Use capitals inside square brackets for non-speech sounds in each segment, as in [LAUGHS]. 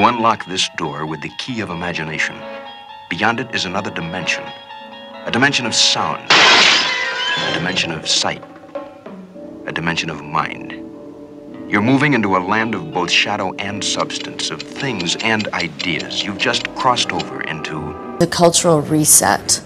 You unlock this door with the key of imagination. Beyond it is another dimension a dimension of sound, a dimension of sight, a dimension of mind. You're moving into a land of both shadow and substance, of things and ideas. You've just crossed over into the cultural reset.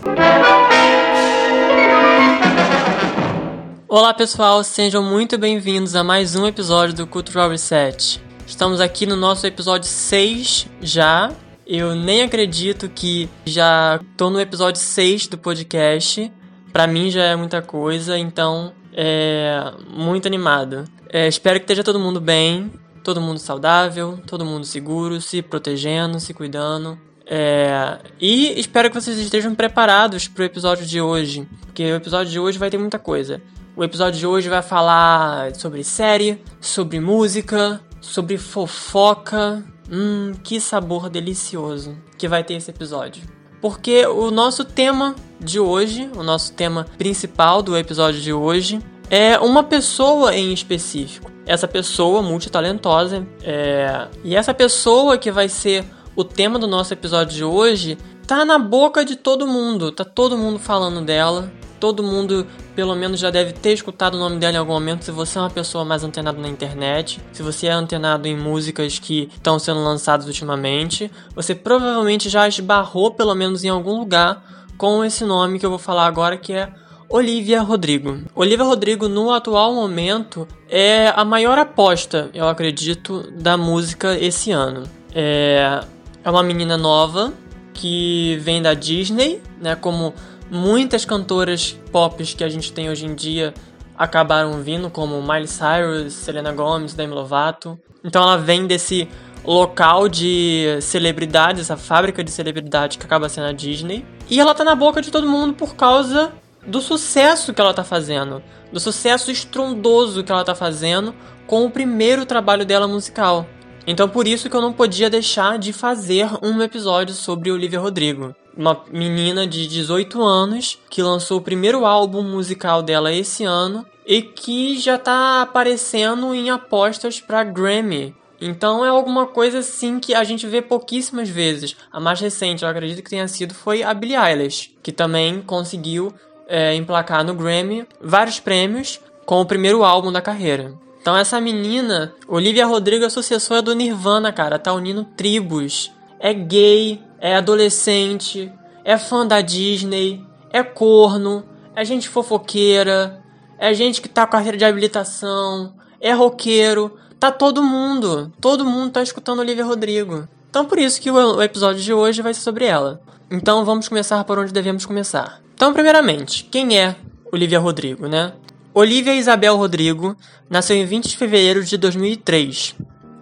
Olá pessoal, sejam muito bem-vindos a mais um episódio do Cultural Reset. Estamos aqui no nosso episódio 6 já. Eu nem acredito que já tô no episódio 6 do podcast. Para mim já é muita coisa, então é muito animado. É, espero que esteja todo mundo bem, todo mundo saudável, todo mundo seguro, se protegendo, se cuidando. É, e espero que vocês estejam preparados para o episódio de hoje, porque o episódio de hoje vai ter muita coisa. O episódio de hoje vai falar sobre série, sobre música, sobre fofoca. Hum, que sabor delicioso que vai ter esse episódio. Porque o nosso tema de hoje, o nosso tema principal do episódio de hoje, é uma pessoa em específico. Essa pessoa multitalentosa. É... E essa pessoa que vai ser o tema do nosso episódio de hoje tá na boca de todo mundo. Tá todo mundo falando dela. Todo mundo, pelo menos, já deve ter escutado o nome dela em algum momento. Se você é uma pessoa mais antenada na internet, se você é antenado em músicas que estão sendo lançadas ultimamente, você provavelmente já esbarrou, pelo menos em algum lugar, com esse nome que eu vou falar agora, que é Olivia Rodrigo. Olivia Rodrigo, no atual momento, é a maior aposta, eu acredito, da música esse ano. É, é uma menina nova que vem da Disney, né? Como muitas cantoras pop que a gente tem hoje em dia acabaram vindo, como Miley Cyrus, Selena Gomez, Demi Lovato. Então ela vem desse local de celebridades, essa fábrica de celebridade que acaba sendo a Disney. E ela tá na boca de todo mundo por causa do sucesso que ela está fazendo, do sucesso estrondoso que ela está fazendo com o primeiro trabalho dela musical. Então por isso que eu não podia deixar de fazer um episódio sobre Olivia Rodrigo, uma menina de 18 anos que lançou o primeiro álbum musical dela esse ano e que já está aparecendo em apostas para Grammy. Então é alguma coisa assim que a gente vê pouquíssimas vezes. A mais recente, eu acredito que tenha sido, foi a Billie Eilish, que também conseguiu é, emplacar no Grammy vários prêmios com o primeiro álbum da carreira. Então essa menina, Olivia Rodrigo, é sucessora do Nirvana, cara, tá unindo tribos. É gay, é adolescente, é fã da Disney, é corno, é gente fofoqueira, é gente que tá com carreira de habilitação, é roqueiro, tá todo mundo, todo mundo tá escutando Olivia Rodrigo. Então por isso que o episódio de hoje vai ser sobre ela. Então vamos começar por onde devemos começar. Então, primeiramente, quem é Olivia Rodrigo, né? Olivia Isabel Rodrigo nasceu em 20 de fevereiro de 2003.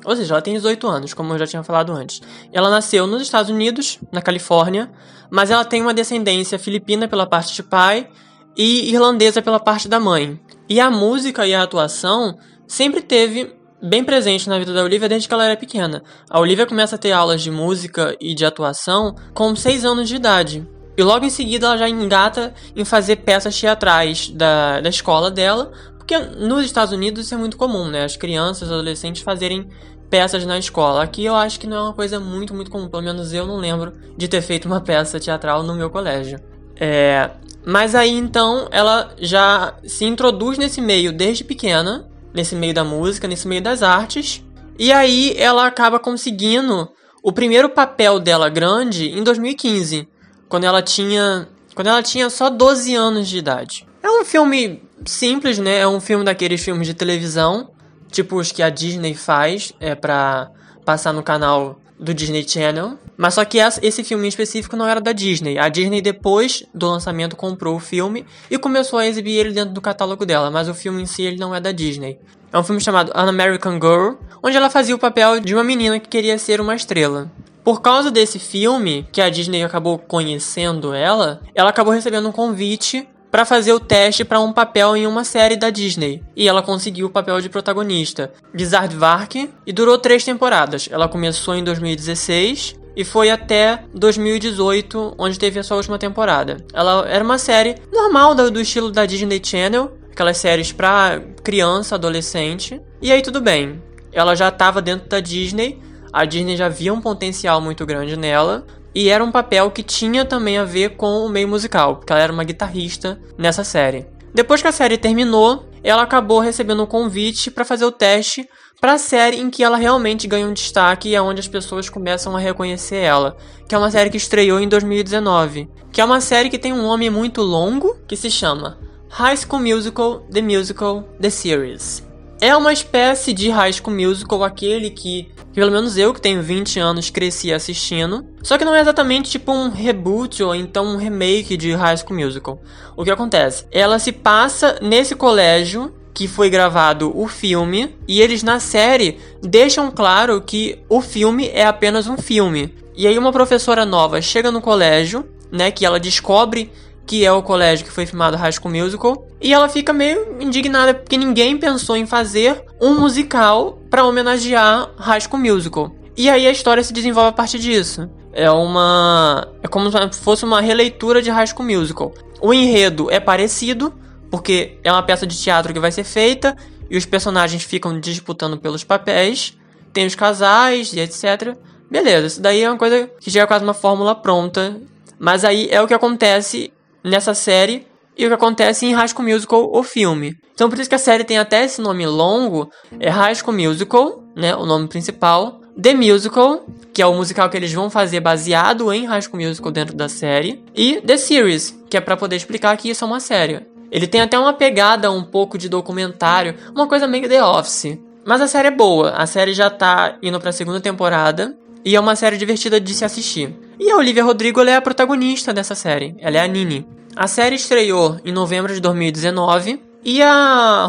Ou seja, ela tem 18 anos, como eu já tinha falado antes. Ela nasceu nos Estados Unidos, na Califórnia, mas ela tem uma descendência filipina pela parte de pai e irlandesa pela parte da mãe. E a música e a atuação sempre teve bem presente na vida da Olivia desde que ela era pequena. A Olivia começa a ter aulas de música e de atuação com 6 anos de idade. E logo em seguida ela já engata em fazer peças teatrais da, da escola dela, porque nos Estados Unidos isso é muito comum, né? As crianças, adolescentes fazerem peças na escola. Aqui eu acho que não é uma coisa muito, muito comum. Pelo menos eu não lembro de ter feito uma [LAUGHS] peça teatral no meu colégio. É... Mas aí então ela já se introduz nesse meio desde pequena, nesse meio da música, nesse meio das artes. E aí ela acaba conseguindo o primeiro papel dela grande em 2015 quando ela tinha quando ela tinha só 12 anos de idade. É um filme simples, né? É um filme daqueles filmes de televisão, tipo os que a Disney faz, é para passar no canal do Disney Channel. Mas só que esse filme em específico não era da Disney. A Disney, depois do lançamento, comprou o filme e começou a exibir ele dentro do catálogo dela. Mas o filme em si ele não é da Disney. É um filme chamado An American Girl, onde ela fazia o papel de uma menina que queria ser uma estrela. Por causa desse filme, que a Disney acabou conhecendo ela, ela acabou recebendo um convite para fazer o teste para um papel em uma série da Disney. E ela conseguiu o papel de protagonista, Bizarre Vark, e durou três temporadas. Ela começou em 2016 e foi até 2018, onde teve a sua última temporada. Ela era uma série normal do, estilo da Disney Channel, aquelas séries para criança, adolescente. E aí tudo bem. Ela já estava dentro da Disney A Disney já via um potencial muito grande nela. E era um papel que tinha também a ver com o meio musical, porque ela era uma guitarrista nessa série. Depois que a série terminou, ela acabou recebendo um convite para fazer o teste para a série em que ela realmente ganha um destaque e é onde as pessoas começam a reconhecer ela, que é uma série que estreou em 2019, que é uma série que tem um nome muito longo que se chama High School Musical: The Musical: The Series. É uma espécie de High School Musical, aquele que, pelo menos eu que tenho 20 anos, cresci assistindo. Só que não é exatamente tipo um reboot ou então um remake de High School Musical. O que acontece? Ela se passa nesse colégio que foi gravado o filme e eles na série deixam claro que o filme é apenas um filme. E aí uma professora nova chega no colégio, né, que ela descobre que é o colégio que foi filmado High School Musical, e ela fica meio indignada porque ninguém pensou em fazer um musical para homenagear High School Musical. E aí a história se desenvolve a partir disso. É uma é como se fosse uma releitura de High School Musical. O enredo é parecido, porque é uma peça de teatro que vai ser feita e os personagens ficam disputando pelos papéis, tem os casais e etc. Beleza, isso daí é uma coisa que já é quase uma fórmula pronta. Mas aí é o que acontece nessa série e o que acontece em High School Musical, o filme. Então por isso que a série tem até esse nome longo, é High School Musical, né, o nome principal, The Musical, que é o musical que eles vão fazer baseado em High School Musical dentro da série, e The Series, que é para poder explicar que isso é uma série. Ele tem até uma pegada um pouco de documentário, uma coisa meio The Office. Mas a série é boa, a série já tá indo pra segunda temporada, e é uma série divertida de se assistir. E a Olivia Rodrigo é a protagonista dessa série. Ela é a Nini. A série estreou em novembro de 2019 e a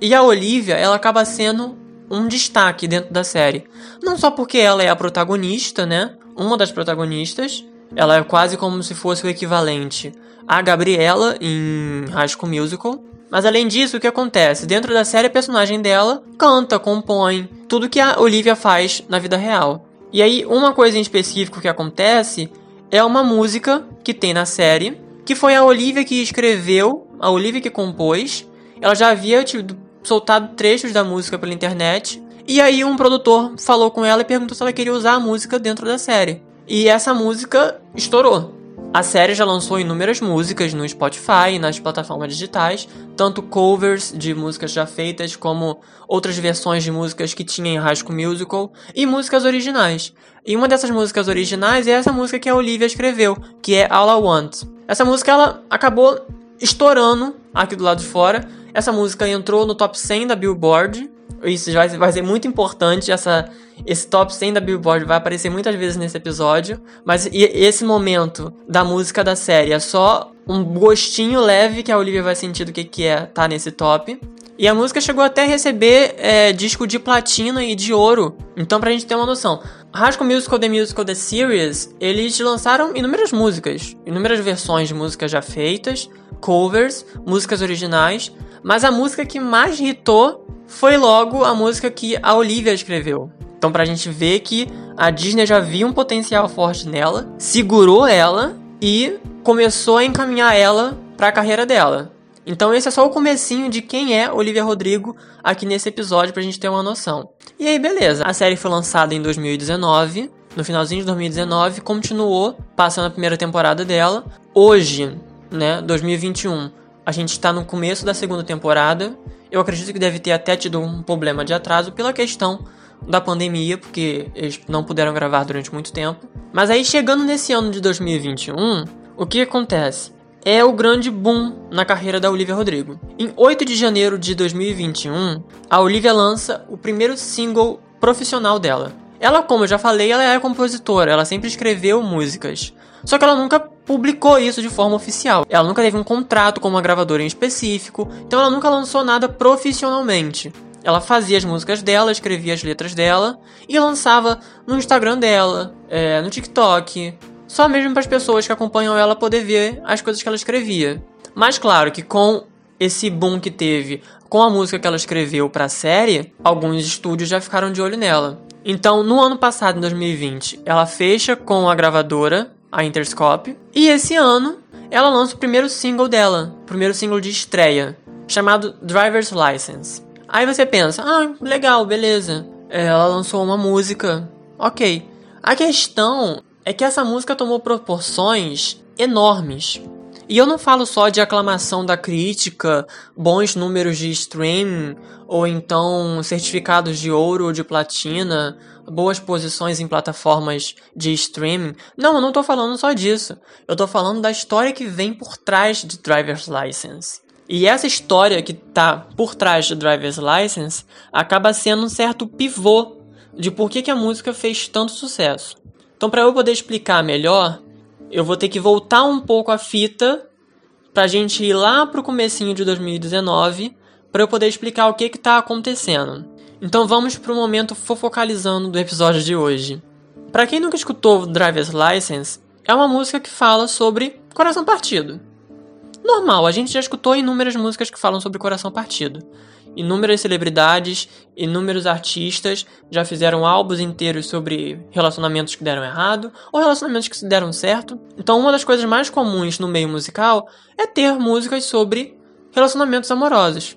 e a Olivia, ela acaba sendo um destaque dentro da série. Não só porque ela é a protagonista, né? Uma das protagonistas. Ela é quase como se fosse o equivalente a Gabriela em High School Musical. Mas além disso, o que acontece? Dentro da série, a personagem dela canta, compõe, tudo que a Olivia faz na vida real. E aí, uma coisa em específico que acontece é uma música que tem na série, que foi a Olivia que escreveu, a Olivia que compôs. Ela já havia tido, soltado trechos da música pela internet. E aí um produtor falou com ela e perguntou se ela queria usar a música dentro da série. E essa música estourou. A série já lançou inúmeras músicas no Spotify e nas plataformas digitais, tanto covers de músicas já feitas, como outras versões de músicas que tinha em High Musical, e músicas originais. E uma dessas músicas originais é essa música que a Olivia escreveu, que é All I Want. Essa música ela acabou estourando aqui do lado de fora. Essa música entrou no top 100 da Billboard isso vai ser muito importante. Essa, esse top 100 da Billboard vai aparecer muitas vezes nesse episódio. Mas esse momento da música da série é só um gostinho leve que a Olivia vai sentir do que, que é tá nesse top. E a música chegou até a receber é, disco de platina e de ouro. Então, pra gente ter uma noção. High Musical The Musical The Series, eles lançaram inúmeras músicas. Inúmeras versões de músicas já feitas, covers, músicas originais. Mas a música que mais hitou foi logo a música que a Olivia escreveu. Então, pra gente ver que a Disney já viu um potencial forte nela, segurou ela e começou a encaminhar ela para a carreira dela. Então esse é só o comecinho de quem é Olivia Rodrigo aqui nesse episódio pra gente ter uma noção. E aí, beleza. A série foi lançada em 2019, no finalzinho de 2019, continuou passando a primeira temporada dela. Hoje, né, 2021, a gente está no começo da segunda temporada eu acredito que deve ter até tido um problema de atraso pela questão da pandemia, porque eles não puderam gravar durante muito tempo. Mas aí chegando nesse ano de 2021, o que acontece? É o grande boom na carreira da Olivia Rodrigo. Em 8 de janeiro de 2021, a Olivia lança o primeiro single profissional dela. Ela, como eu já falei, ela é compositora, ela sempre escreveu músicas. Só que ela nunca publicou isso de forma oficial. Ela nunca teve um contrato com uma gravadora em específico, então ela nunca lançou nada profissionalmente. Ela fazia as músicas dela, escrevia as letras dela e lançava no Instagram dela, é, no TikTok, só mesmo para as pessoas que acompanham ela poder ver as coisas que ela escrevia. Mas claro que com esse boom que teve com a música que ela escreveu para a série, alguns estúdios já ficaram de olho nela. Então, no ano passado, em 2020, ela fecha com a gravadora a Interscope. E esse ano ela lança o primeiro single dela, o primeiro single de estreia, chamado Driver's License. Aí você pensa, ah, legal, beleza. ela lançou uma música. Ok. A questão é que essa música tomou proporções enormes. E eu não falo só de aclamação da crítica, bons números de streaming, ou então certificados de ouro ou de platina, boas posições em plataformas de streaming. Não, eu não tô falando só disso. Eu tô falando da história que vem por trás de Driver's License. E essa história que tá por trás de Driver's License acaba sendo um certo pivô de por que, que a música fez tanto sucesso. Então, para eu poder explicar melhor, eu vou ter que voltar um pouco a fita pra gente ir lá pro comecinho de 2019 para eu poder explicar o que que tá acontecendo. Então vamos pro momento fofocalizando do episódio de hoje. Para quem nunca escutou Driver's License, é uma música que fala sobre coração partido. Normal, a gente já escutou inúmeras músicas que falam sobre coração partido. Inúmeras celebridades, inúmeros artistas já fizeram álbuns inteiros sobre relacionamentos que deram errado ou relacionamentos que deram certo. Então, uma das coisas mais comuns no meio musical é ter músicas sobre relacionamentos amorosos.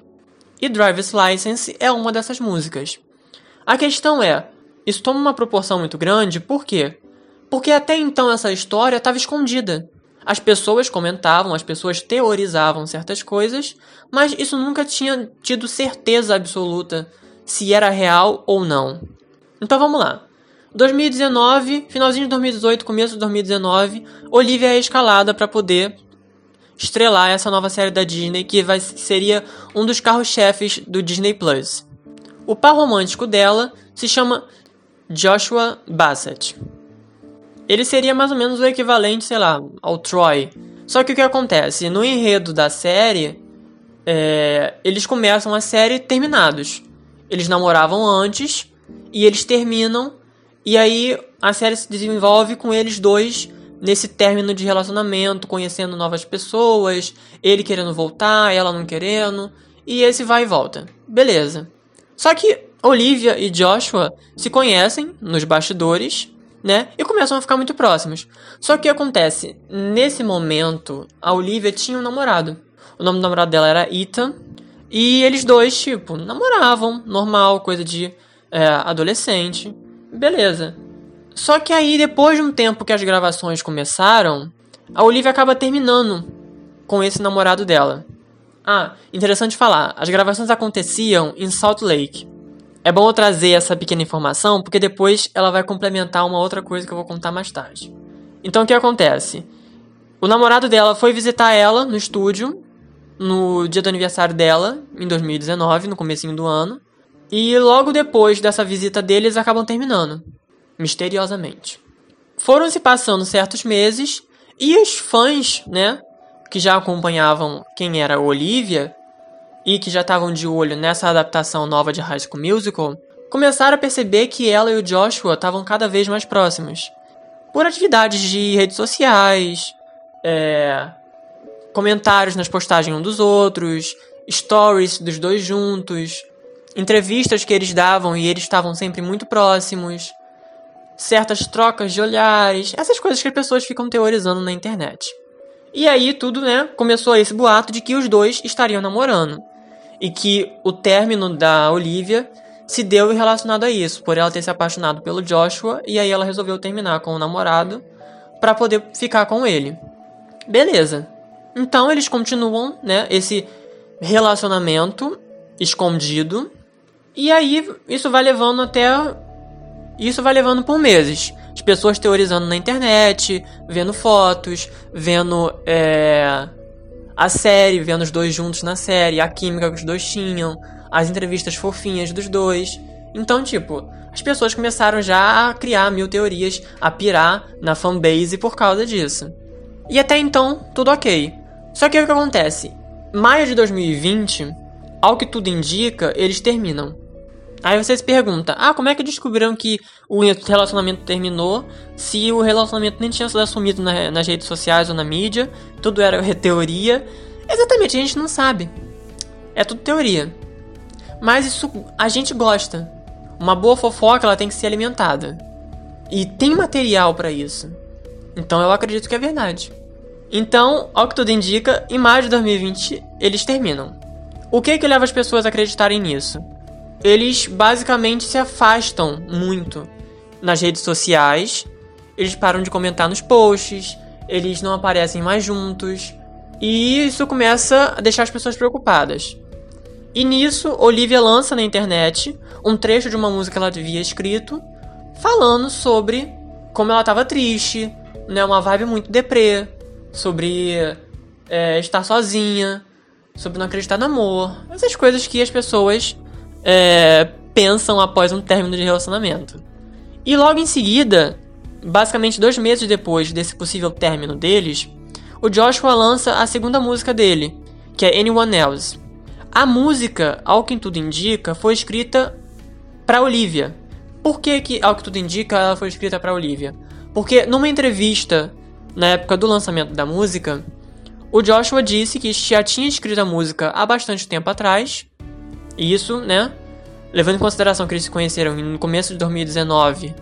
E Driver's License é uma dessas músicas. A questão é, isso toma uma proporção muito grande, por quê? Porque até então essa história estava escondida. As pessoas comentavam, as pessoas teorizavam certas coisas, mas isso nunca tinha tido certeza absoluta se era real ou não. Então vamos lá. 2019, finalzinho de 2018, começo de 2019, Olivia é escalada para poder estrelar essa nova série da Disney que vai, seria um dos carros-chefes do Disney Plus. O par romântico dela se chama Joshua Bassett ele seria mais ou menos o equivalente, sei lá, ao Troy. Só que o que acontece? No enredo da série, é, eles começam a série terminados. Eles namoravam antes e eles terminam. E aí a série se desenvolve com eles dois nesse término de relacionamento, conhecendo novas pessoas, ele querendo voltar, ela não querendo, e esse vai e volta. Beleza. Só que Olivia e Joshua se conhecem nos bastidores né? E começam a ficar muito próximos. Só que acontece? Nesse momento, a Olivia tinha um namorado. O nome do namorado dela era Ethan. E eles dois, tipo, namoravam, normal, coisa de é, adolescente. Beleza. Só que aí, depois de um tempo que as gravações começaram, a Olivia acaba terminando com esse namorado dela. Ah, interessante falar, as gravações aconteciam em Salt Lake. É bom eu trazer essa pequena informação porque depois ela vai complementar uma outra coisa que eu vou contar mais tarde. Então o que acontece? O namorado dela foi visitar ela no estúdio no dia do aniversário dela, em 2019, no comecinho do ano. E logo depois dessa visita dele, eles acabam terminando. Misteriosamente. Foram se passando certos meses e os fãs, né, que já acompanhavam quem era a Olivia, e que já estavam de olho nessa adaptação nova de High School Musical, começaram a perceber que ela e o Joshua estavam cada vez mais próximos. Por atividades de redes sociais, é, comentários nas postagens um dos outros, stories dos dois juntos, entrevistas que eles davam e eles estavam sempre muito próximos, certas trocas de olhares, essas coisas que as pessoas ficam teorizando na internet. E aí tudo, né, começou esse boato de que os dois estariam namorando e que o término da Olivia se deu relacionado a isso, por ela ter se apaixonado pelo Joshua e aí ela resolveu terminar com o namorado para poder ficar com ele. Beleza. Então eles continuam, né, esse relacionamento escondido. E aí isso vai levando até isso vai levando por meses. As pessoas teorizando na internet, vendo fotos, vendo é, a série, vendo os dois juntos na série, a química que os dois tinham, as entrevistas fofinhas dos dois. Então, tipo, as pessoas começaram já a criar mil teorias, a pirar na fanbase por causa disso. E até então, tudo ok. Só que o que acontece? Maio de 2020, ao que tudo indica, eles terminam. Aí você se pergunta: ah, como é que descobriram que o relacionamento terminou se o relacionamento nem tinha sido assumido na, nas redes sociais ou na mídia? Tudo era [LAUGHS] teoria. Exatamente, a gente não sabe. É tudo teoria. Mas isso a gente gosta. Uma boa fofoca ela tem que ser alimentada. E tem material para isso. Então eu acredito que é verdade. Então, ao que tudo indica, em maio de 2020 eles terminam. O que que leva as pessoas a acreditarem nisso? eles basicamente se afastam muito nas redes sociais. Eles param de comentar nos posts, eles não aparecem mais juntos. E isso começa a deixar as pessoas preocupadas. E nisso, Olivia lança na internet um trecho de uma música que ela havia escrito, falando sobre como ela estava triste, né, uma vibe muito deprê, sobre é, estar sozinha, sobre não acreditar no amor, essas coisas que as pessoas é, pensam após um término de relacionamento. E logo em seguida, basicamente dois meses depois desse possível término deles, o Joshua lança a segunda música dele, que é Anyone Else. A música, ao que tudo indica, foi escrita para Olivia. Por que, que, ao que tudo indica, ela foi escrita para Olivia? Porque numa entrevista na época do lançamento da música, o Joshua disse que já tinha escrito a música há bastante tempo atrás. Isso, né? Levando em consideração que eles se conheceram no começo de 2019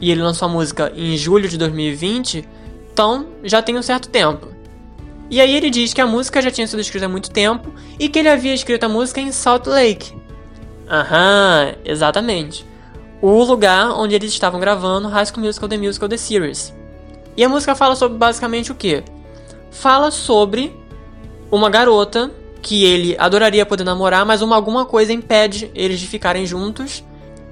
e ele lançou a música em julho de 2020, então já tem um certo tempo. E aí ele diz que a música já tinha sido escrita há muito tempo e que ele havia escrito a música em Salt Lake. Aham, exatamente. O lugar onde eles estavam gravando High School Musical The Musical The Series. E a música fala sobre basicamente o que? Fala sobre uma garota que ele adoraria poder namorar, mas uma alguma coisa impede eles de ficarem juntos.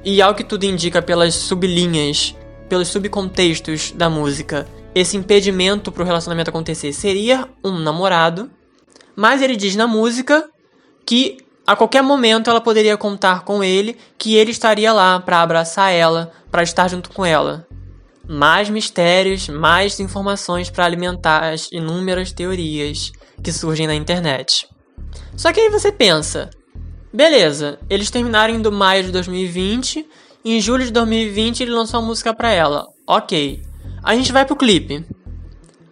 E ao que tudo indica pelas sublinhas, pelos subcontextos da música, esse impedimento para o relacionamento acontecer seria um namorado. Mas ele diz na música que a qualquer momento ela poderia contar com ele, que ele estaria lá para abraçar ela, para estar junto com ela mais mistérios, mais informações para alimentar as inúmeras teorias que surgem na internet. Só que aí você pensa, beleza, eles terminaram em maio de 2020, e em julho de 2020 ele lançou uma música para ela. OK. A gente vai pro clipe.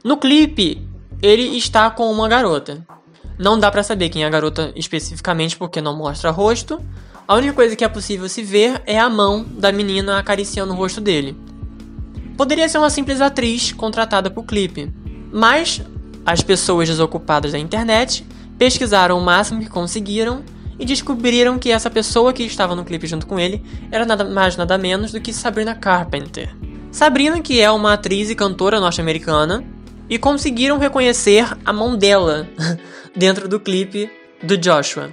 No clipe, ele está com uma garota. Não dá para saber quem é a garota especificamente porque não mostra rosto. A única coisa que é possível se ver é a mão da menina acariciando o rosto dele. Poderia ser uma simples atriz contratada para o clipe, mas as pessoas desocupadas da internet pesquisaram o máximo que conseguiram e descobriram que essa pessoa que estava no clipe junto com ele era nada mais nada menos do que Sabrina Carpenter. Sabrina, que é uma atriz e cantora norte-americana, e conseguiram reconhecer a mão dela [LAUGHS] dentro do clipe do Joshua.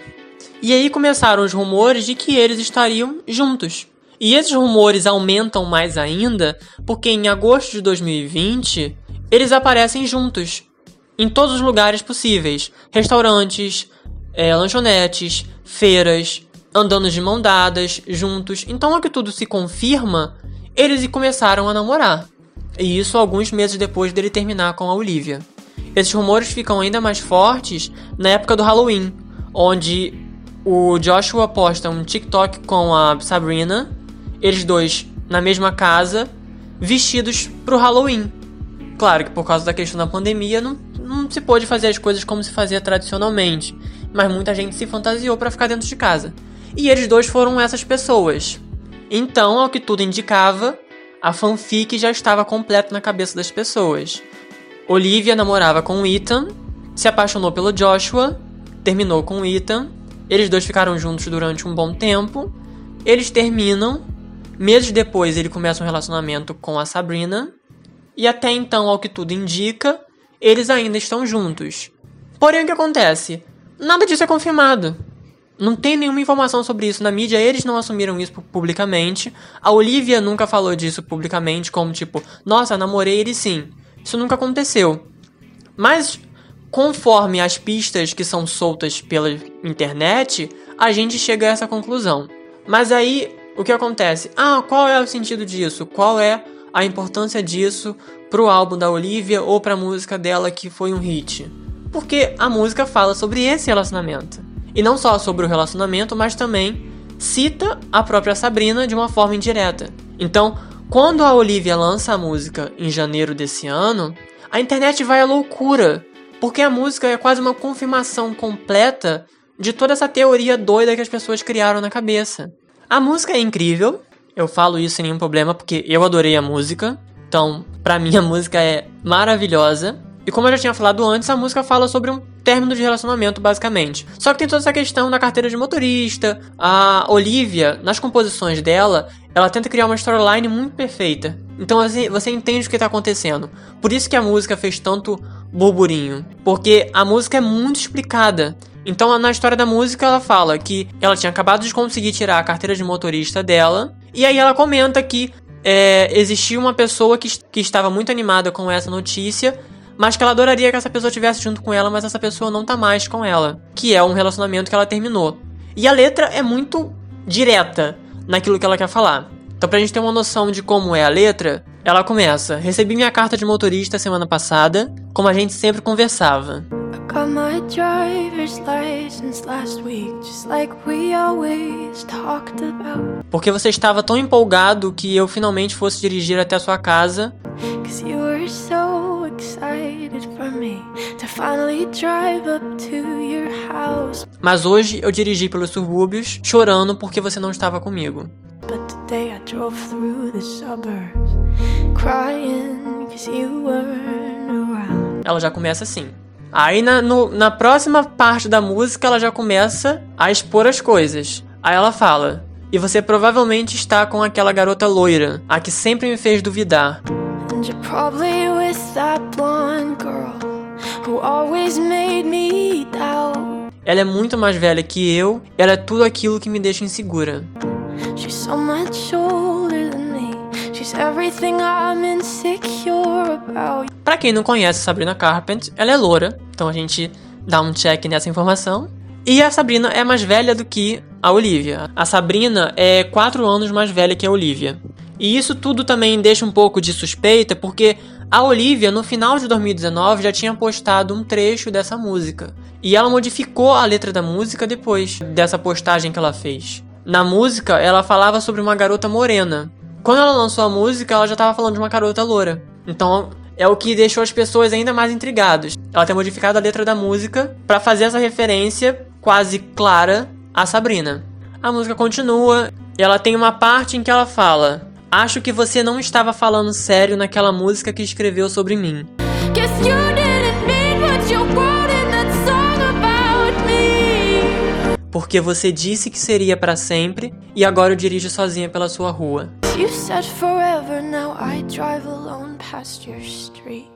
E aí começaram os rumores de que eles estariam juntos. E esses rumores aumentam mais ainda porque em agosto de 2020 eles aparecem juntos em todos os lugares possíveis: restaurantes, é, lanchonetes, feiras, andando de mão dadas, juntos. Então, ao que tudo se confirma, eles começaram a namorar. E isso alguns meses depois dele terminar com a Olivia. Esses rumores ficam ainda mais fortes na época do Halloween, onde o Joshua posta um TikTok com a Sabrina eles dois na mesma casa, vestidos pro Halloween. Claro que por causa da questão da pandemia não, não se pôde fazer as coisas como se fazia tradicionalmente, mas muita gente se fantasiou para ficar dentro de casa. E eles dois foram essas pessoas. Então, ao que tudo indicava, a fanfic já estava completa na cabeça das pessoas. Olivia namorava com Ethan, se apaixonou pelo Joshua, terminou com Ethan, eles dois ficaram juntos durante um bom tempo, eles terminam Meses depois, ele começa um relacionamento com a Sabrina, e até então, ao que tudo indica, eles ainda estão juntos. Porém, o que acontece? Nada disso é confirmado. Não tem nenhuma informação sobre isso na mídia, eles não assumiram isso publicamente. A Olivia nunca falou disso publicamente, como tipo, nossa, namorei ele sim. Isso nunca aconteceu. Mas, conforme as pistas que são soltas pela internet, a gente chega a essa conclusão. Mas aí o que acontece? Ah, qual é o sentido disso? Qual é a importância disso pro álbum da Olivia ou pra música dela que foi um hit? Porque a música fala sobre esse relacionamento. E não só sobre o relacionamento, mas também cita a própria Sabrina de uma forma indireta. Então, quando a Olivia lança a música em janeiro desse ano, a internet vai à loucura, porque a música é quase uma confirmação completa de toda essa teoria doida que as pessoas criaram na cabeça. A música é incrível, eu falo isso sem nenhum problema porque eu adorei a música. Então, pra mim a música é maravilhosa. E como eu já tinha falado antes, a música fala sobre um término de relacionamento, basicamente. Só que tem toda essa questão da carteira de motorista. A Olivia, nas composições dela, ela tenta criar uma storyline muito perfeita. Então assim, você entende o que está acontecendo. Por isso que a música fez tanto burburinho. Porque a música é muito explicada. Então, na história da música, ela fala que ela tinha acabado de conseguir tirar a carteira de motorista dela. E aí ela comenta que é, existia uma pessoa que, que estava muito animada com essa notícia, mas que ela adoraria que essa pessoa estivesse junto com ela, mas essa pessoa não tá mais com ela. Que é um relacionamento que ela terminou. E a letra é muito direta naquilo que ela quer falar. Então, pra gente ter uma noção de como é a letra, ela começa: Recebi minha carta de motorista semana passada, como a gente sempre conversava. Got my driver's license last week, just like we always talked about. Porque você estava tão empolgado que eu finalmente fosse dirigir até a sua casa. Cause you were so excited for me to finally drive up to your house. Mas hoje eu dirigi pelos subúrbios, chorando porque você não estava comigo. But today I drove through the suburbs, crying cause you weren't around. Ela já começa assim. Aí na, no, na próxima parte da música ela já começa a expor as coisas. Aí ela fala: E você provavelmente está com aquela garota loira, a que sempre me fez duvidar. Ela é muito mais velha que eu, ela é tudo aquilo que me deixa insegura. She's so much older Para quem não conhece Sabrina Carpenter, ela é loura, então a gente dá um check nessa informação. E a Sabrina é mais velha do que a Olivia. A Sabrina é 4 anos mais velha que a Olivia. E isso tudo também deixa um pouco de suspeita, porque a Olivia, no final de 2019, já tinha postado um trecho dessa música. E ela modificou a letra da música depois dessa postagem que ela fez. Na música, ela falava sobre uma garota morena, quando ela lançou a música, ela já estava falando de uma garota loura. Então, é o que deixou as pessoas ainda mais intrigadas. Ela tem modificado a letra da música para fazer essa referência quase clara a Sabrina. A música continua e ela tem uma parte em que ela fala: Acho que você não estava falando sério naquela música que escreveu sobre mim. Porque você disse que seria para sempre e agora eu dirijo sozinha pela sua rua. You said forever, now I drive alone past your street.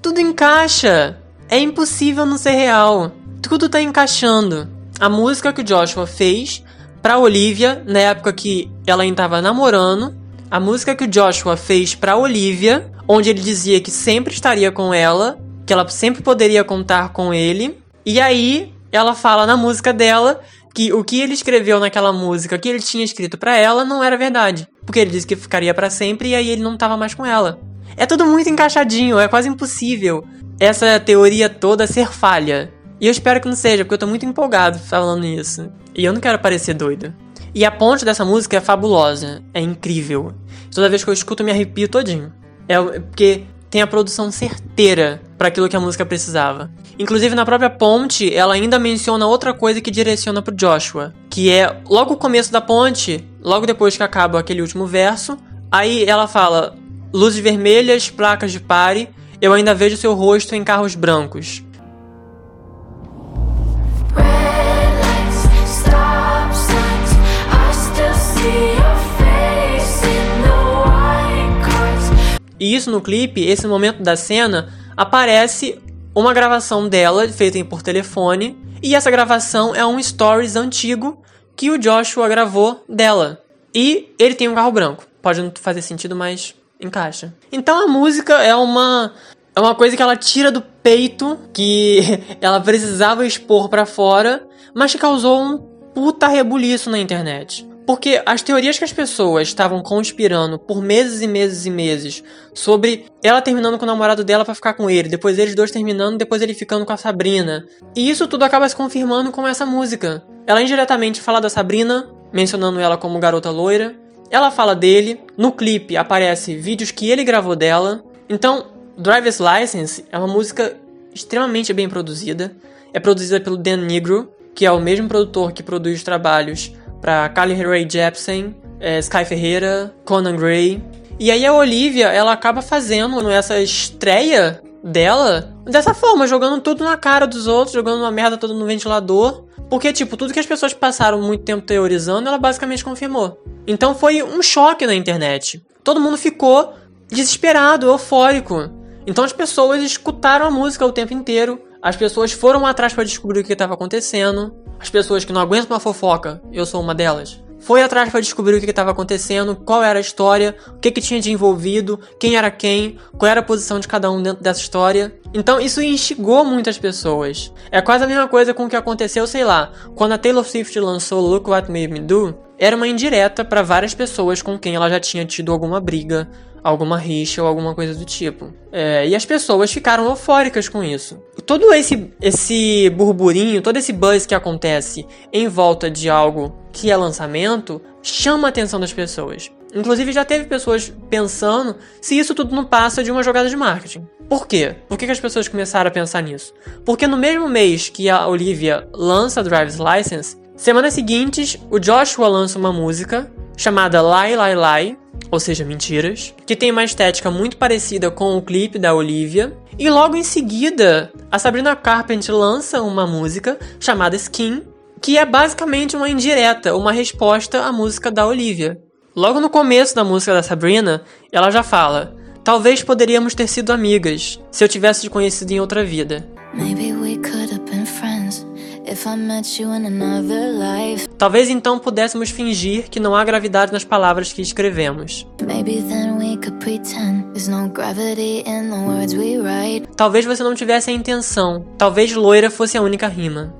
Tudo encaixa! É impossível não ser real. Tudo tá encaixando. A música que o Joshua fez pra Olivia, na época que ela ainda tava namorando. A música que o Joshua fez pra Olivia, onde ele dizia que sempre estaria com ela, que ela sempre poderia contar com ele. E aí, ela fala na música dela que o que ele escreveu naquela música, que ele tinha escrito para ela, não era verdade. Porque ele disse que ficaria para sempre e aí ele não tava mais com ela. É tudo muito encaixadinho, é quase impossível essa teoria toda ser falha. E eu espero que não seja, porque eu tô muito empolgado falando isso. E eu não quero parecer doido. E a ponte dessa música é fabulosa, é incrível. Toda vez que eu escuto eu me arrepio todinho. É porque tem a produção certeira para aquilo que a música precisava. Inclusive na própria ponte, ela ainda menciona outra coisa que direciona pro Joshua, que é logo o começo da ponte, logo depois que acaba aquele último verso, aí ela fala: "Luzes vermelhas, placas de pare, eu ainda vejo seu rosto em carros brancos." E isso no clipe, esse momento da cena, aparece uma gravação dela feita por telefone. E essa gravação é um stories antigo que o Joshua gravou dela. E ele tem um carro branco. Pode não fazer sentido, mas encaixa. Então a música é uma é uma coisa que ela tira do peito, que [LAUGHS] ela precisava expor para fora, mas que causou um puta rebuliço na internet. Porque as teorias que as pessoas estavam conspirando por meses e meses e meses sobre ela terminando com o namorado dela para ficar com ele, depois eles dois terminando, depois ele ficando com a Sabrina. E isso tudo acaba se confirmando com essa música. Ela indiretamente fala da Sabrina, mencionando ela como garota loira. Ela fala dele, no clipe aparece vídeos que ele gravou dela. Então, Driver's License é uma música extremamente bem produzida. É produzida pelo Dan Negro, que é o mesmo produtor que produz os trabalhos para Carly Rae Jepsen, é, Sky Ferreira, Conan Gray. E aí a Olivia, ela acaba fazendo essa estreia dela dessa forma, jogando tudo na cara dos outros, jogando uma merda toda no ventilador. Porque, tipo, tudo que as pessoas passaram muito tempo teorizando, ela basicamente confirmou. Então foi um choque na internet. Todo mundo ficou desesperado, eufórico. Então as pessoas escutaram a música o tempo inteiro. As pessoas foram atrás para descobrir o que estava acontecendo. As pessoas que não aguentam uma fofoca, eu sou uma delas, foi atrás para descobrir o que estava acontecendo, qual era a história, o que, que tinha de envolvido, quem era quem, qual era a posição de cada um dentro dessa história. Então isso instigou muitas pessoas. É quase a mesma coisa com o que aconteceu, sei lá, quando a Taylor Swift lançou Look What Made Me Do, era uma indireta para várias pessoas com quem ela já tinha tido alguma briga, alguma rixa ou alguma coisa do tipo. É, e as pessoas ficaram eufóricas com isso. Todo esse, esse burburinho, todo esse buzz que acontece em volta de algo que é lançamento, chama a atenção das pessoas. Inclusive já teve pessoas pensando se isso tudo não passa de uma jogada de marketing. Por quê? Por que, que as pessoas começaram a pensar nisso? Porque no mesmo mês que a Olivia lança Driver's License, semanas seguintes o Joshua lança uma música chamada Lie Lie Lie, ou seja, mentiras, que tem uma estética muito parecida com o clipe da Olivia. E logo em seguida, a Sabrina Carpenter lança uma música chamada Skin, que é basicamente uma indireta, uma resposta à música da Olivia. Logo no começo da música da Sabrina, ela já fala: Talvez poderíamos ter sido amigas se eu tivesse te conhecido em outra vida. Maybe Talvez então pudéssemos fingir que não há gravidade nas palavras que escrevemos. Talvez você não tivesse a intenção. Talvez loira fosse a única rima.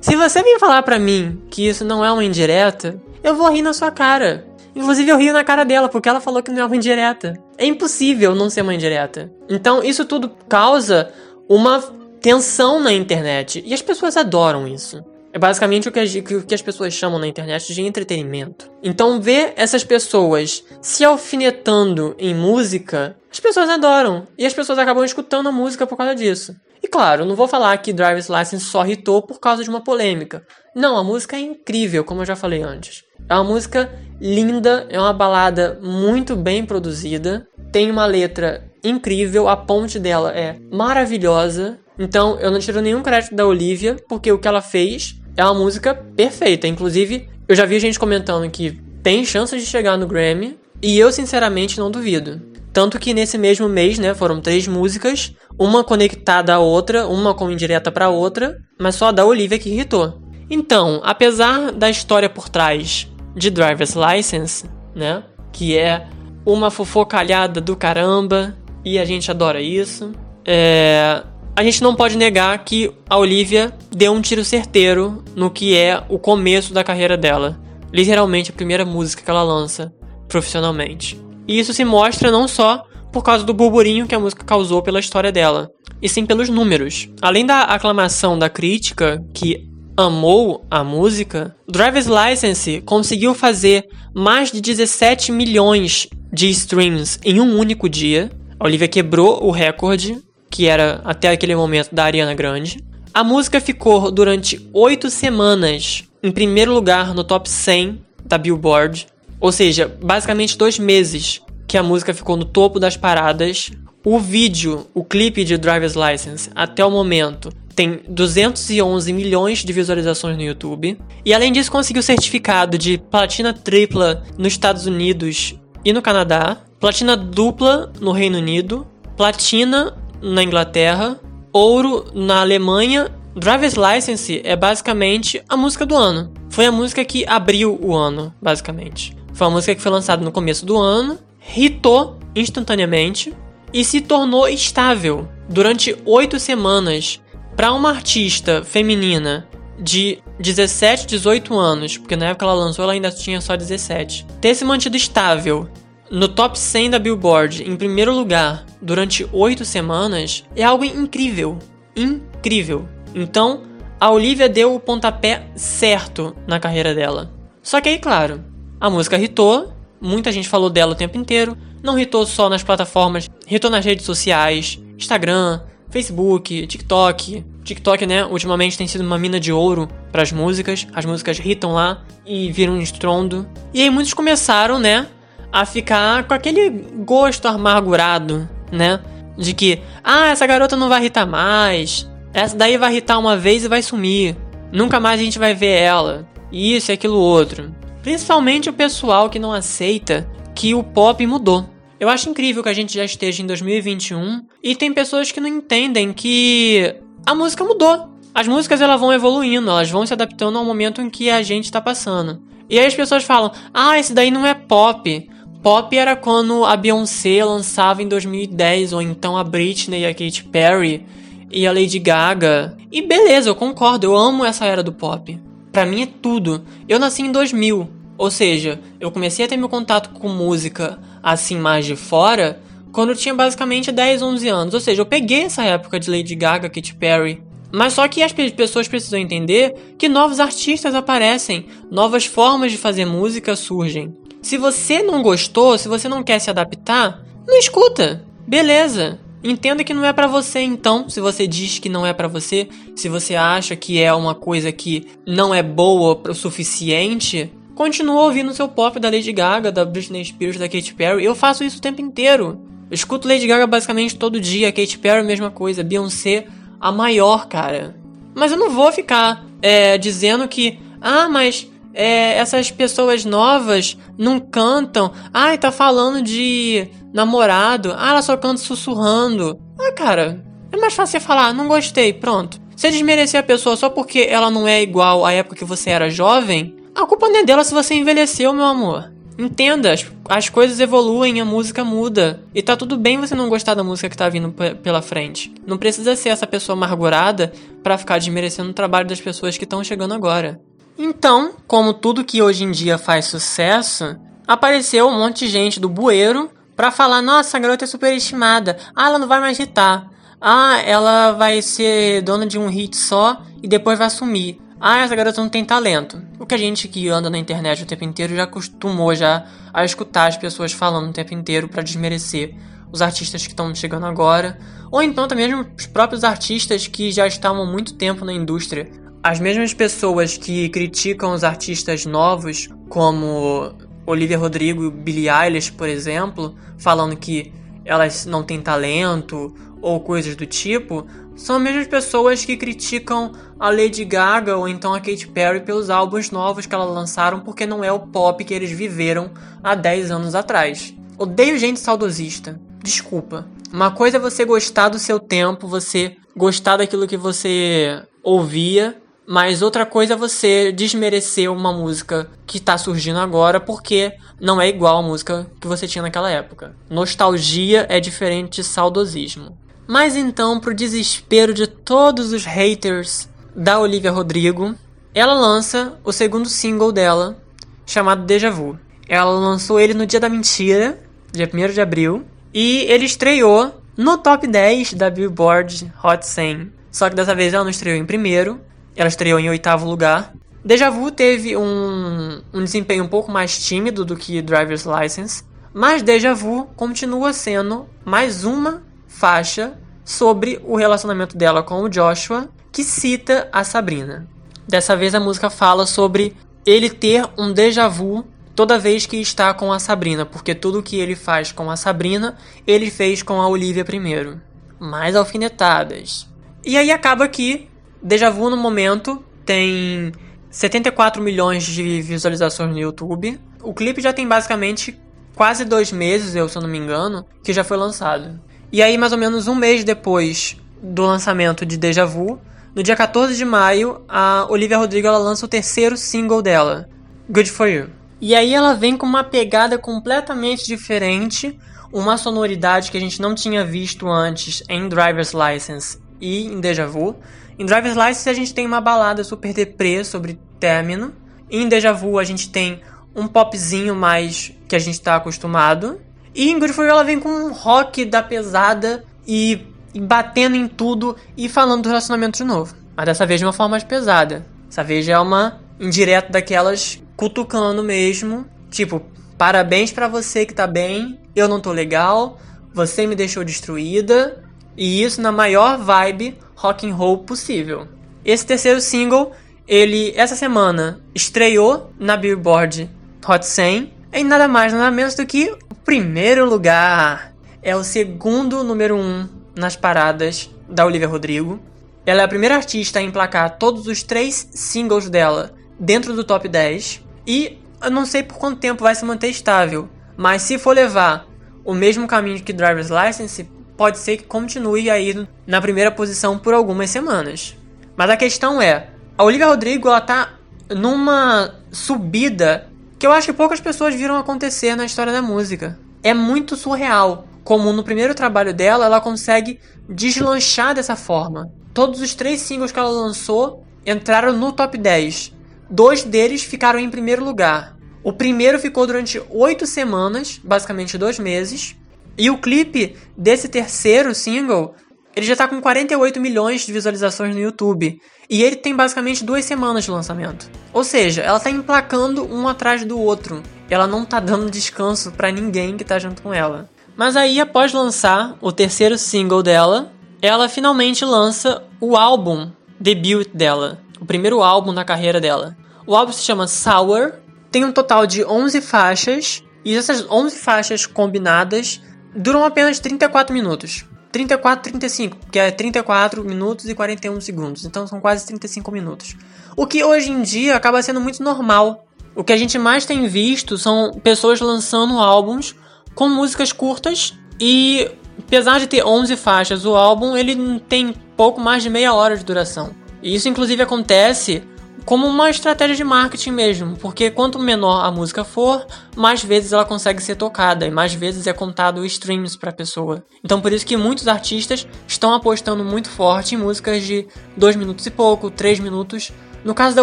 Se você vir falar para mim que isso não é uma indireta, eu vou rir na sua cara. Inclusive eu rio na cara dela, porque ela falou que não é uma indireta. É impossível não ser uma indireta. Então isso tudo causa uma tensão na internet. E as pessoas adoram isso. É basicamente o que, as, o que as pessoas chamam na internet de entretenimento. Então, ver essas pessoas se alfinetando em música, as pessoas adoram. E as pessoas acabam escutando a música por causa disso. E claro, não vou falar que Driver's License só hitou por causa de uma polêmica. Não, a música é incrível, como eu já falei antes. É uma música linda, é uma balada muito bem produzida, tem uma letra incrível, a ponte dela é maravilhosa. Então eu não tiro nenhum crédito da Olivia, porque o que ela fez é uma música perfeita. Inclusive, eu já vi gente comentando que tem chances de chegar no Grammy, e eu sinceramente não duvido. Tanto que nesse mesmo mês, né, foram três músicas, uma conectada à outra, uma com indireta para outra, mas só a da Olivia que irritou. Então, apesar da história por trás de Driver's License, né? Que é uma fofocalhada do caramba e a gente adora isso. É, a gente não pode negar que a Olivia deu um tiro certeiro no que é o começo da carreira dela. Literalmente a primeira música que ela lança profissionalmente. E isso se mostra não só por causa do burburinho que a música causou pela história dela, e sim pelos números. Além da aclamação da crítica, que amou a música, Driver's License conseguiu fazer mais de 17 milhões de streams em um único dia. A Olivia quebrou o recorde, que era até aquele momento da Ariana Grande. A música ficou durante oito semanas em primeiro lugar no top 100 da Billboard, ou seja, basicamente dois meses que a música ficou no topo das paradas. O vídeo, o clipe de Driver's License, até o momento, tem 211 milhões de visualizações no YouTube. E além disso, conseguiu certificado de platina tripla nos Estados Unidos e no Canadá, platina dupla no Reino Unido, platina na Inglaterra, ouro na Alemanha. Driver's License é basicamente a música do ano. Foi a música que abriu o ano, basicamente. Foi uma música que foi lançada no começo do ano, hitou instantaneamente e se tornou estável durante oito semanas para uma artista feminina de 17, 18 anos, porque na época ela lançou ela ainda tinha só 17, ter se mantido estável no top 100 da Billboard em primeiro lugar durante 8 semanas é algo incrível. Incrível. Então, a Olivia deu o pontapé certo na carreira dela. Só que aí, claro, a música hitou, muita gente falou dela o tempo inteiro, não hitou só nas plataformas, hitou nas redes sociais, Instagram, Facebook, TikTok. TikTok, né, ultimamente tem sido uma mina de ouro para as músicas. As músicas hitam lá e viram um estrondo. E aí muitos começaram, né, a ficar com aquele gosto amargurado, né? De que, ah, essa garota não vai irritar mais. Essa daí vai irritar uma vez e vai sumir. Nunca mais a gente vai ver ela. Isso e aquilo outro. Principalmente o pessoal que não aceita que o pop mudou. Eu acho incrível que a gente já esteja em 2021 e tem pessoas que não entendem que a música mudou. As músicas elas vão evoluindo, elas vão se adaptando ao momento em que a gente está passando. E aí as pessoas falam: "Ah, esse daí não é pop". Pop era quando a Beyoncé lançava em 2010 ou então a Britney e a Katy Perry e a Lady Gaga. E beleza, eu concordo, eu amo essa era do pop. Pra mim é tudo. Eu nasci em 2000, ou seja, eu comecei a ter meu contato com música assim mais de fora quando eu tinha basicamente 10, 11 anos. Ou seja, eu peguei essa época de Lady Gaga, Katy Perry. Mas só que as pessoas precisam entender que novos artistas aparecem, novas formas de fazer música surgem. Se você não gostou, se você não quer se adaptar, não escuta. Beleza. Entenda que não é para você então, se você diz que não é para você, se você acha que é uma coisa que não é boa o suficiente, Continua ouvindo seu pop da Lady Gaga, da Britney Spears, da Katy Perry. Eu faço isso o tempo inteiro. Eu escuto Lady Gaga basicamente todo dia, Katy Perry mesma coisa, Beyoncé a maior, cara. Mas eu não vou ficar é, dizendo que, ah, mas é, essas pessoas novas não cantam. Ai, tá falando de namorado. Ah, ela só canta sussurrando. Ah, cara, é mais fácil você falar, não gostei, pronto. Você desmerecer a pessoa só porque ela não é igual à época que você era jovem, a culpa não é dela se você envelheceu, meu amor. Entenda, as, as coisas evoluem, a música muda. E tá tudo bem você não gostar da música que tá vindo pela frente. Não precisa ser essa pessoa amargurada para ficar desmerecendo o trabalho das pessoas que estão chegando agora. Então, como tudo que hoje em dia faz sucesso, apareceu um monte de gente do bueiro pra falar: nossa, a garota é superestimada. Ah, ela não vai mais hitar. Ah, ela vai ser dona de um hit só e depois vai sumir ah, essa garota não tem talento. O que a gente que anda na internet o tempo inteiro já acostumou já a escutar as pessoas falando o tempo inteiro para desmerecer os artistas que estão chegando agora, ou então também os próprios artistas que já estavam há muito tempo na indústria. As mesmas pessoas que criticam os artistas novos, como Olivia Rodrigo e Billie Eilish, por exemplo, falando que elas não têm talento ou coisas do tipo, são as mesmas pessoas que criticam a Lady Gaga ou então a Katy Perry pelos álbuns novos que elas lançaram porque não é o pop que eles viveram há 10 anos atrás. Odeio gente saudosista. Desculpa. Uma coisa é você gostar do seu tempo, você gostar daquilo que você ouvia, mas outra coisa é você desmerecer uma música que está surgindo agora porque não é igual a música que você tinha naquela época. Nostalgia é diferente de saudosismo. Mas então, pro desespero de todos os haters da Olivia Rodrigo, ela lança o segundo single dela, chamado Deja Vu. Ela lançou ele no dia da mentira, dia 1 de abril, e ele estreou no top 10 da Billboard Hot 100. Só que dessa vez ela não estreou em primeiro, ela estreou em oitavo lugar. Deja Vu teve um, um desempenho um pouco mais tímido do que Driver's License, mas Deja Vu continua sendo mais uma faixa sobre o relacionamento dela com o Joshua, que cita a Sabrina. Dessa vez a música fala sobre ele ter um déjà vu toda vez que está com a Sabrina, porque tudo que ele faz com a Sabrina, ele fez com a Olivia primeiro. Mais alfinetadas. E aí acaba que Deja Vu no momento tem 74 milhões de visualizações no YouTube. O clipe já tem basicamente quase dois meses, eu se eu não me engano, que já foi lançado. E aí, mais ou menos um mês depois do lançamento de Deja Vu, no dia 14 de maio, a Olivia Rodrigo ela lança o terceiro single dela, Good For You. E aí ela vem com uma pegada completamente diferente, uma sonoridade que a gente não tinha visto antes em Driver's License e em Deja Vu. Em Driver's License a gente tem uma balada super deprê sobre término. Em Deja Vu a gente tem um popzinho mais que a gente está acostumado. E em Good For You ela vem com um rock da pesada e, e batendo em tudo e falando do relacionamento de novo. Mas dessa vez de uma forma mais pesada. Dessa vez é uma indireta daquelas cutucando mesmo. Tipo, parabéns para você que tá bem, eu não tô legal, você me deixou destruída. E isso na maior vibe rock and roll possível. Esse terceiro single, ele essa semana estreou na Billboard Hot 100 em nada mais, nada menos do que o primeiro lugar. É o segundo número um nas paradas da Olivia Rodrigo. Ela é a primeira artista a emplacar todos os três singles dela dentro do top 10. E eu não sei por quanto tempo vai se manter estável. Mas se for levar o mesmo caminho que Driver's License, pode ser que continue aí na primeira posição por algumas semanas. Mas a questão é, a Olivia Rodrigo ela tá numa subida que eu acho que poucas pessoas viram acontecer na história da música. É muito surreal como no primeiro trabalho dela ela consegue deslanchar dessa forma. Todos os três singles que ela lançou entraram no top 10. Dois deles ficaram em primeiro lugar. O primeiro ficou durante oito semanas, basicamente dois meses. E o clipe desse terceiro single, ele já está com 48 milhões de visualizações no YouTube. E ele tem basicamente duas semanas de lançamento. Ou seja, ela está emplacando um atrás do outro. Ela não está dando descanso para ninguém que está junto com ela. Mas aí, após lançar o terceiro single dela, ela finalmente lança o álbum debut dela, o primeiro álbum na carreira dela. O álbum se chama Sour, tem um total de 11 faixas, e essas 11 faixas combinadas duram apenas 34 minutos. 34, 35, que é 34 minutos e 41 segundos, então são quase 35 minutos. O que hoje em dia acaba sendo muito normal. O que a gente mais tem visto são pessoas lançando álbuns com músicas curtas e apesar de ter 11 faixas, o álbum ele tem pouco mais de meia hora de duração. E isso inclusive acontece como uma estratégia de marketing mesmo, porque quanto menor a música for, mais vezes ela consegue ser tocada e mais vezes é contado streams para a pessoa. Então por isso que muitos artistas estão apostando muito forte em músicas de 2 minutos e pouco, 3 minutos. No caso da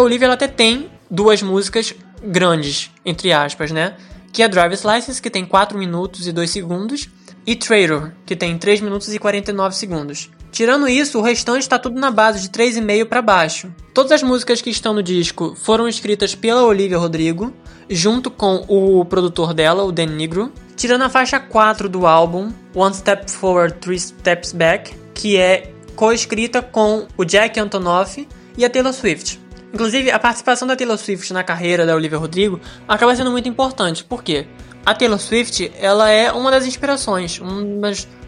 Olivia, ela até tem duas músicas grandes, entre aspas, né? Que é Driver's License, que tem 4 minutos e 2 segundos, e Traitor, que tem 3 minutos e 49 segundos. Tirando isso, o restante está tudo na base de 3,5 para baixo. Todas as músicas que estão no disco foram escritas pela Olivia Rodrigo, junto com o produtor dela, o Dan Negro. Tirando a faixa 4 do álbum, One Step Forward, Three Steps Back, que é co-escrita com o Jack Antonoff e a Taylor Swift. Inclusive, a participação da Taylor Swift na carreira da Olivia Rodrigo acaba sendo muito importante, por quê? A Taylor Swift, ela é uma das inspirações,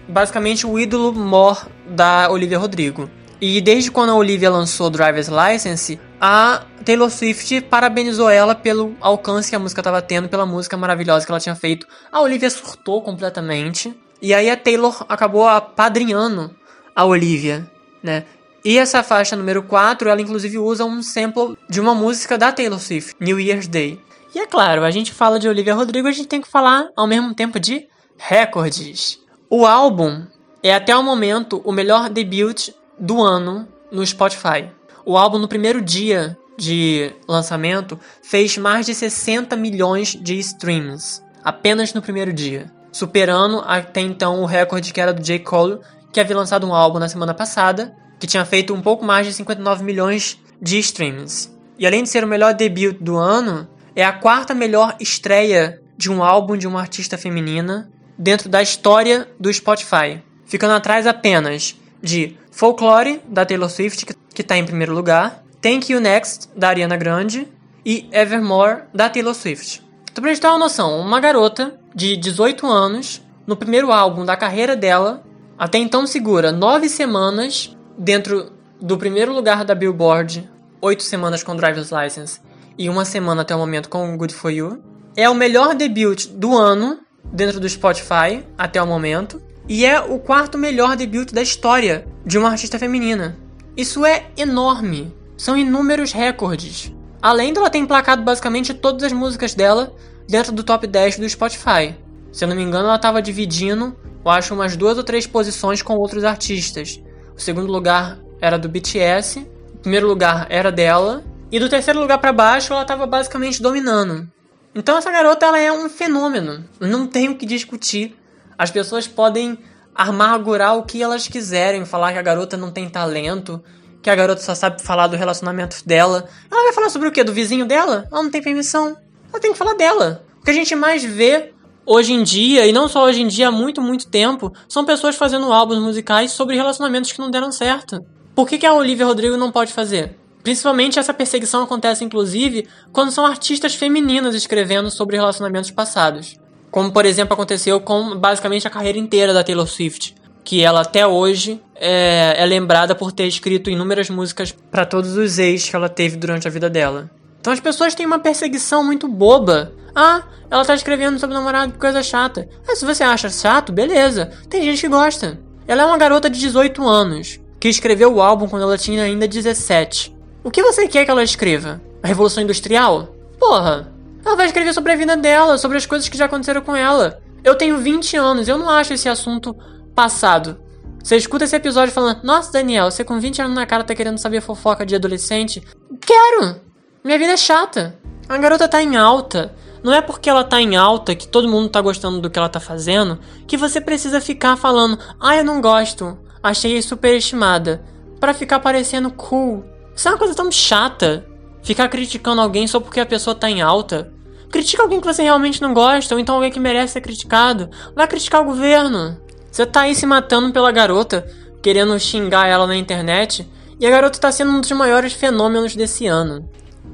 basicamente o ídolo mor da Olivia Rodrigo. E desde quando a Olivia lançou Driver's License, a Taylor Swift parabenizou ela pelo alcance que a música estava tendo, pela música maravilhosa que ela tinha feito. A Olivia surtou completamente. E aí a Taylor acabou apadrinhando a Olivia, né? E essa faixa número 4, ela inclusive usa um sample de uma música da Taylor Swift, New Year's Day. E é claro, a gente fala de Olivia Rodrigo, a gente tem que falar ao mesmo tempo de recordes. O álbum é até o momento o melhor debut do ano no Spotify. O álbum no primeiro dia de lançamento fez mais de 60 milhões de streams, apenas no primeiro dia, superando até então o recorde que era do J. Cole, que havia lançado um álbum na semana passada, que tinha feito um pouco mais de 59 milhões de streams. E além de ser o melhor debut do ano, é a quarta melhor estreia de um álbum de uma artista feminina dentro da história do Spotify, ficando atrás apenas de Folklore, da Taylor Swift, que está em primeiro lugar, Thank You Next, da Ariana Grande, e Evermore, da Taylor Swift. Então, pra gente ter uma noção, uma garota de 18 anos, no primeiro álbum da carreira dela, até então segura 9 semanas dentro do primeiro lugar da Billboard, 8 semanas com Driver's License e uma semana até o momento com Good For You. É o melhor debut do ano dentro do Spotify até o momento. E é o quarto melhor debut da história de uma artista feminina. Isso é enorme. São inúmeros recordes. Além dela ter emplacado basicamente todas as músicas dela dentro do top 10 do Spotify. Se eu não me engano, ela estava dividindo, eu acho, umas duas ou três posições com outros artistas. O segundo lugar era do BTS, o primeiro lugar era dela, e do terceiro lugar para baixo ela estava basicamente dominando. Então essa garota ela é um fenômeno, não tem o que discutir. As pessoas podem amargurar o que elas quiserem, falar que a garota não tem talento, que a garota só sabe falar do relacionamento dela. Ela vai falar sobre o quê? Do vizinho dela? Ela não tem permissão. Ela tem que falar dela. O que a gente mais vê hoje em dia, e não só hoje em dia, há muito, muito tempo, são pessoas fazendo álbuns musicais sobre relacionamentos que não deram certo. Por que, que a Olivia Rodrigo não pode fazer? Principalmente essa perseguição acontece, inclusive, quando são artistas femininas escrevendo sobre relacionamentos passados. Como, por exemplo, aconteceu com basicamente a carreira inteira da Taylor Swift. Que ela até hoje é, é lembrada por ter escrito inúmeras músicas para todos os ex que ela teve durante a vida dela. Então as pessoas têm uma perseguição muito boba. Ah, ela tá escrevendo sobre namorado, que coisa chata. Ah, se você acha chato, beleza. Tem gente que gosta. Ela é uma garota de 18 anos, que escreveu o álbum quando ela tinha ainda 17. O que você quer que ela escreva? A Revolução Industrial? Porra! Ela vai escrever sobre a vida dela, sobre as coisas que já aconteceram com ela. Eu tenho 20 anos, eu não acho esse assunto passado. Você escuta esse episódio falando: Nossa, Daniel, você com 20 anos na cara tá querendo saber fofoca de adolescente? Quero! Minha vida é chata. A garota tá em alta. Não é porque ela tá em alta, que todo mundo tá gostando do que ela tá fazendo, que você precisa ficar falando: Ah, eu não gosto. Achei superestimada. para ficar parecendo cool. Isso é uma coisa tão chata. Ficar criticando alguém só porque a pessoa tá em alta. Critica alguém que você realmente não gosta, ou então alguém que merece ser criticado. Vai criticar o governo. Você tá aí se matando pela garota, querendo xingar ela na internet, e a garota tá sendo um dos maiores fenômenos desse ano.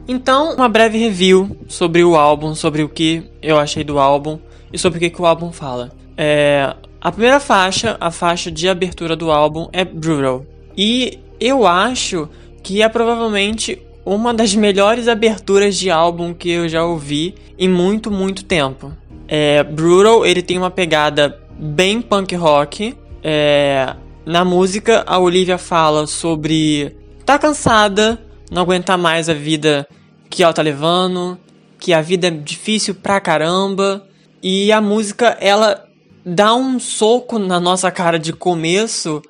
Então, uma breve review sobre o álbum, sobre o que eu achei do álbum e sobre o que, que o álbum fala. É, a primeira faixa, a faixa de abertura do álbum, é Brutal. E eu acho que é provavelmente uma das melhores aberturas de álbum que eu já ouvi em muito, muito tempo. É, Brutal, ele tem uma pegada bem punk rock. É, na música, a Olivia fala sobre tá cansada, não aguentar mais a vida que ela tá levando, que a vida é difícil pra caramba. E a música, ela dá um soco na nossa cara de começo,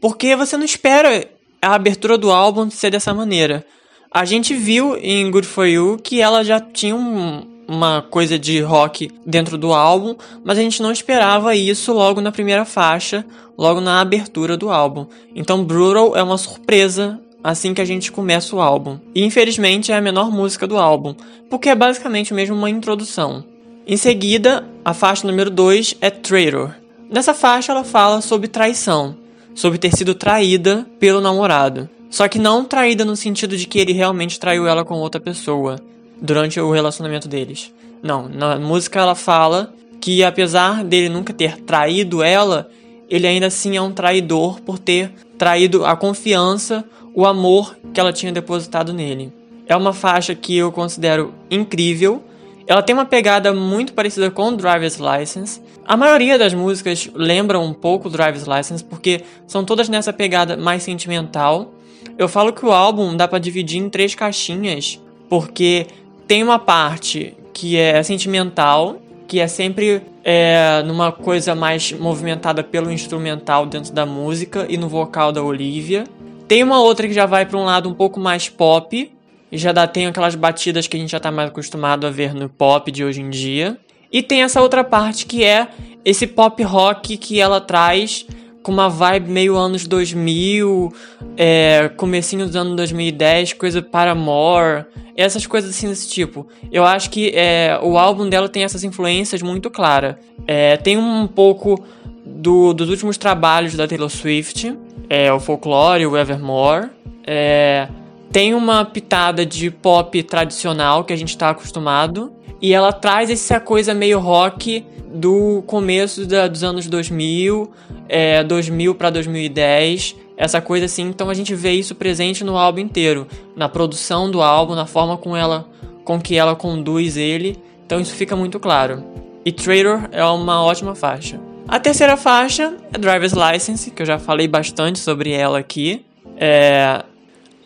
porque você não espera a abertura do álbum ser dessa maneira. A gente viu em Good For You que ela já tinha um, uma coisa de rock dentro do álbum, mas a gente não esperava isso logo na primeira faixa, logo na abertura do álbum. Então Brutal é uma surpresa assim que a gente começa o álbum. E infelizmente é a menor música do álbum, porque é basicamente mesmo uma introdução. Em seguida, a faixa número 2 é Traitor. Nessa faixa ela fala sobre traição, sobre ter sido traída pelo namorado. Só que não traída no sentido de que ele realmente traiu ela com outra pessoa durante o relacionamento deles. Não, na música ela fala que apesar dele nunca ter traído ela, ele ainda assim é um traidor por ter traído a confiança, o amor que ela tinha depositado nele. É uma faixa que eu considero incrível. Ela tem uma pegada muito parecida com Driver's License. A maioria das músicas lembra um pouco Driver's License porque são todas nessa pegada mais sentimental. Eu falo que o álbum dá para dividir em três caixinhas, porque tem uma parte que é sentimental, que é sempre é, numa coisa mais movimentada pelo instrumental dentro da música e no vocal da Olivia. Tem uma outra que já vai para um lado um pouco mais pop, e já dá, tem aquelas batidas que a gente já está mais acostumado a ver no pop de hoje em dia. E tem essa outra parte que é esse pop rock que ela traz com uma vibe meio anos 2000, é, comecinho dos anos 2010, coisa para more, essas coisas assim desse tipo. Eu acho que é, o álbum dela tem essas influências muito claras. É, tem um pouco do, dos últimos trabalhos da Taylor Swift, é, o Folklore, o Evermore. É, tem uma pitada de pop tradicional que a gente está acostumado. E ela traz essa coisa meio rock do começo da, dos anos 2000, é, 2000 para 2010, essa coisa assim. Então a gente vê isso presente no álbum inteiro, na produção do álbum, na forma com ela, com que ela conduz ele. Então isso fica muito claro. E Traitor é uma ótima faixa. A terceira faixa é Driver's License, que eu já falei bastante sobre ela aqui. É...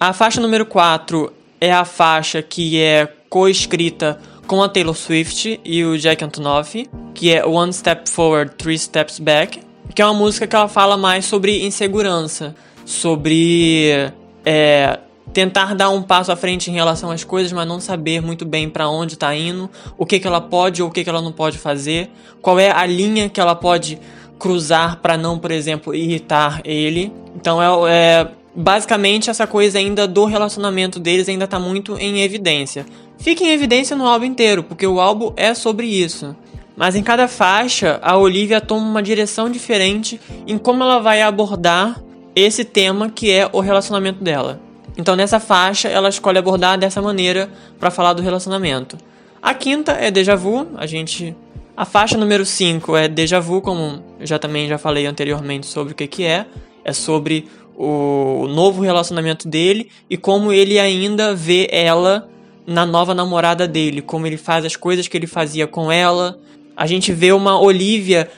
A faixa número 4 é a faixa que é coescrita com a Taylor Swift e o Jack Antonoff, que é One Step Forward, Three Steps Back, que é uma música que ela fala mais sobre insegurança, sobre é, tentar dar um passo à frente em relação às coisas, mas não saber muito bem para onde está indo, o que, que ela pode ou o que, que ela não pode fazer, qual é a linha que ela pode cruzar para não, por exemplo, irritar ele. Então é, é basicamente essa coisa ainda do relacionamento deles ainda tá muito em evidência fica em evidência no álbum inteiro, porque o álbum é sobre isso. Mas em cada faixa, a Olivia toma uma direção diferente em como ela vai abordar esse tema que é o relacionamento dela. Então nessa faixa ela escolhe abordar dessa maneira para falar do relacionamento. A quinta é Deja Vu, a gente a faixa número 5 é Deja Vu, como já também já falei anteriormente sobre o que que é, é sobre o novo relacionamento dele e como ele ainda vê ela na nova namorada dele, como ele faz as coisas que ele fazia com ela. A gente vê uma Olivia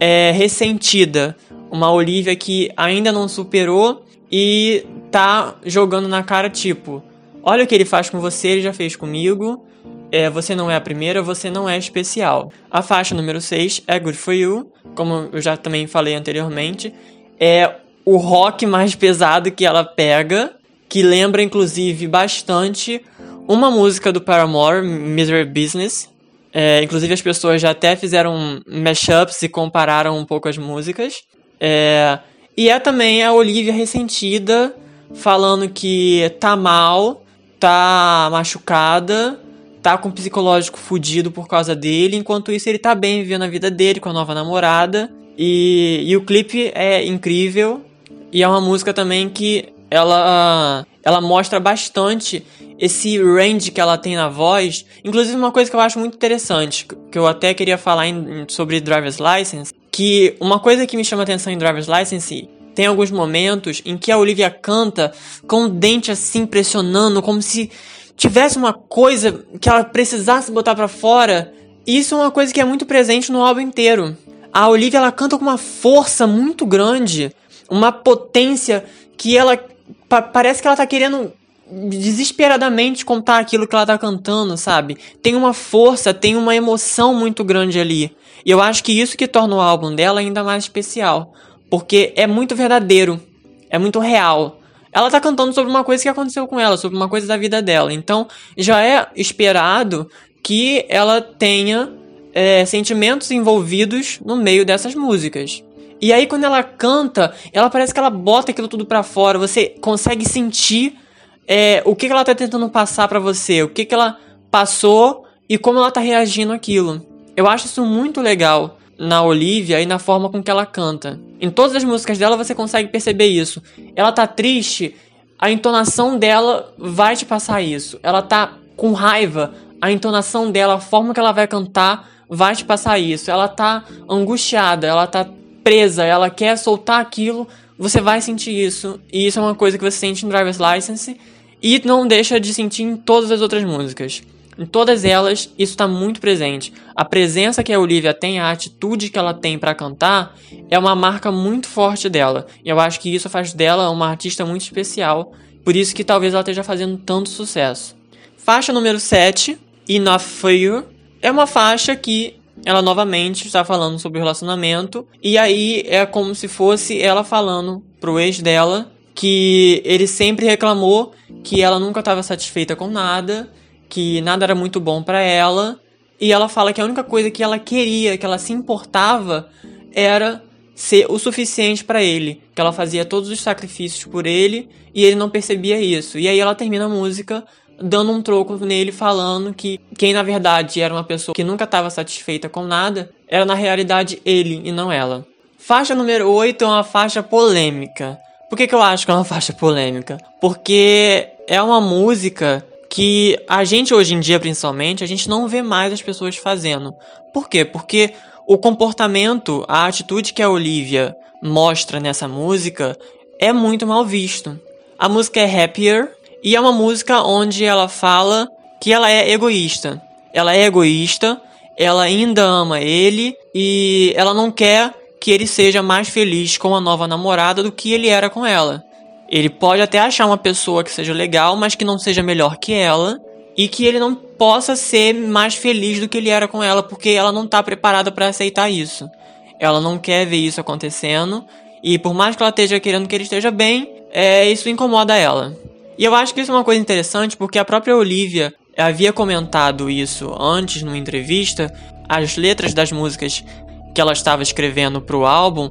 é, ressentida, uma Olivia que ainda não superou e tá jogando na cara tipo, olha o que ele faz com você, ele já fez comigo. É, você não é a primeira, você não é especial. A faixa número 6 é Good For You, como eu já também falei anteriormente. É o rock mais pesado que ela pega, que lembra inclusive bastante uma música do Paramore, Misery Business. É, inclusive as pessoas já até fizeram mashups e compararam um pouco as músicas. É, e é também a Olivia ressentida, falando que tá mal, tá machucada, tá com o psicológico fudido por causa dele, enquanto isso ele tá bem vivendo a vida dele com a nova namorada. E, e o clipe é incrível. E é uma música também que ela, ela mostra bastante esse range que ela tem na voz. Inclusive, uma coisa que eu acho muito interessante, que eu até queria falar em, sobre Driver's License, que uma coisa que me chama atenção em Driver's License tem alguns momentos em que a Olivia canta com o dente assim pressionando, como se tivesse uma coisa que ela precisasse botar para fora. Isso é uma coisa que é muito presente no álbum inteiro. A Olivia ela canta com uma força muito grande, uma potência que ela pa parece que ela tá querendo desesperadamente contar aquilo que ela tá cantando, sabe? Tem uma força, tem uma emoção muito grande ali. E eu acho que isso que torna o álbum dela ainda mais especial, porque é muito verdadeiro, é muito real. Ela tá cantando sobre uma coisa que aconteceu com ela, sobre uma coisa da vida dela. Então, já é esperado que ela tenha é, sentimentos envolvidos no meio dessas músicas. E aí, quando ela canta, ela parece que ela bota aquilo tudo para fora. Você consegue sentir é, o que, que ela tá tentando passar para você, o que, que ela passou e como ela tá reagindo àquilo. Eu acho isso muito legal na Olivia e na forma com que ela canta. Em todas as músicas dela você consegue perceber isso. Ela tá triste, a entonação dela vai te passar isso. Ela tá com raiva, a entonação dela, a forma que ela vai cantar vai te passar isso. Ela tá angustiada, ela tá ela quer soltar aquilo, você vai sentir isso. E isso é uma coisa que você sente em Driver's License e não deixa de sentir em todas as outras músicas. Em todas elas, isso está muito presente. A presença que a Olivia tem, a atitude que ela tem para cantar, é uma marca muito forte dela. E eu acho que isso faz dela uma artista muito especial. Por isso que talvez ela esteja fazendo tanto sucesso. Faixa número 7, Enough For You, é uma faixa que ela novamente está falando sobre o relacionamento. E aí é como se fosse ela falando pro ex dela que ele sempre reclamou que ela nunca estava satisfeita com nada, que nada era muito bom para ela, e ela fala que a única coisa que ela queria, que ela se importava, era ser o suficiente para ele, que ela fazia todos os sacrifícios por ele e ele não percebia isso. E aí ela termina a música dando um troco nele falando que quem na verdade era uma pessoa que nunca estava satisfeita com nada, era na realidade ele e não ela. Faixa número 8 é uma faixa polêmica. Por que, que eu acho que é uma [LAUGHS] faixa polêmica? Porque é uma música que a gente hoje em dia, principalmente, a gente não vê mais as pessoas fazendo. Por quê? Porque o comportamento, a atitude que a Olivia mostra nessa música é muito mal visto. A música é Happier e é uma música onde ela fala que ela é egoísta. Ela é egoísta, ela ainda ama ele e ela não quer que ele seja mais feliz com a nova namorada do que ele era com ela. Ele pode até achar uma pessoa que seja legal, mas que não seja melhor que ela e que ele não possa ser mais feliz do que ele era com ela, porque ela não está preparada para aceitar isso. Ela não quer ver isso acontecendo e por mais que ela esteja querendo que ele esteja bem, é, isso incomoda ela. E eu acho que isso é uma coisa interessante porque a própria Olivia havia comentado isso antes numa entrevista. As letras das músicas que ela estava escrevendo para o álbum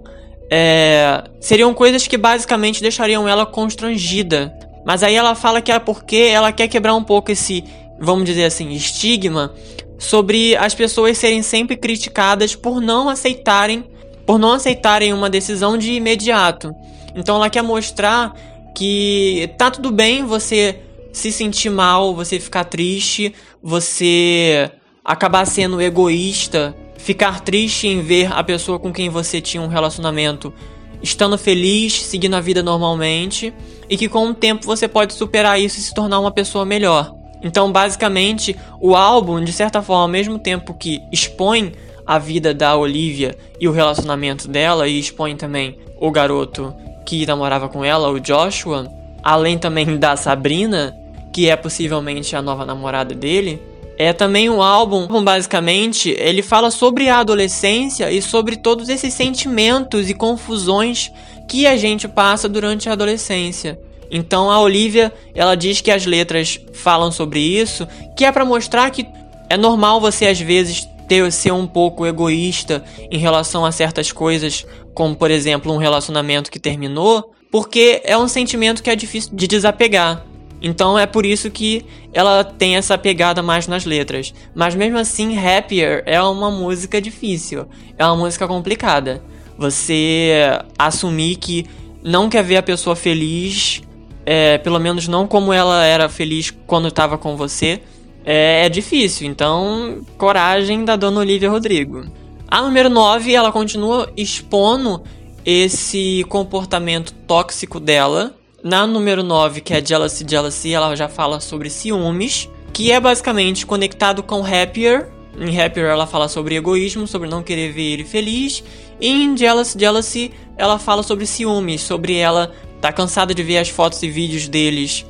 é, seriam coisas que basicamente deixariam ela constrangida. Mas aí ela fala que é porque ela quer quebrar um pouco esse, vamos dizer assim, estigma sobre as pessoas serem sempre criticadas por não aceitarem, por não aceitarem uma decisão de imediato. Então ela quer mostrar que tá tudo bem você se sentir mal, você ficar triste, você acabar sendo egoísta, ficar triste em ver a pessoa com quem você tinha um relacionamento estando feliz, seguindo a vida normalmente, e que com o tempo você pode superar isso e se tornar uma pessoa melhor. Então, basicamente, o álbum, de certa forma, ao mesmo tempo que expõe a vida da Olivia e o relacionamento dela, e expõe também o garoto que namorava com ela, o Joshua, além também da Sabrina, que é possivelmente a nova namorada dele, é também um álbum, basicamente, ele fala sobre a adolescência e sobre todos esses sentimentos e confusões que a gente passa durante a adolescência. Então a Olivia, ela diz que as letras falam sobre isso, que é para mostrar que é normal você às vezes ter ser um pouco egoísta em relação a certas coisas, como por exemplo um relacionamento que terminou, porque é um sentimento que é difícil de desapegar. Então é por isso que ela tem essa pegada mais nas letras. Mas mesmo assim, Happier é uma música difícil, é uma música complicada. Você assumir que não quer ver a pessoa feliz, é, pelo menos não como ela era feliz quando estava com você, é, é difícil. Então, coragem da dona Olivia Rodrigo. A número 9, ela continua expondo esse comportamento tóxico dela. Na número 9, que é Jealousy Jealousy, ela já fala sobre ciúmes, que é basicamente conectado com Happier. Em Happier ela fala sobre egoísmo, sobre não querer ver ele feliz. E em Jealousy Jealousy ela fala sobre ciúmes, sobre ela tá cansada de ver as fotos e vídeos deles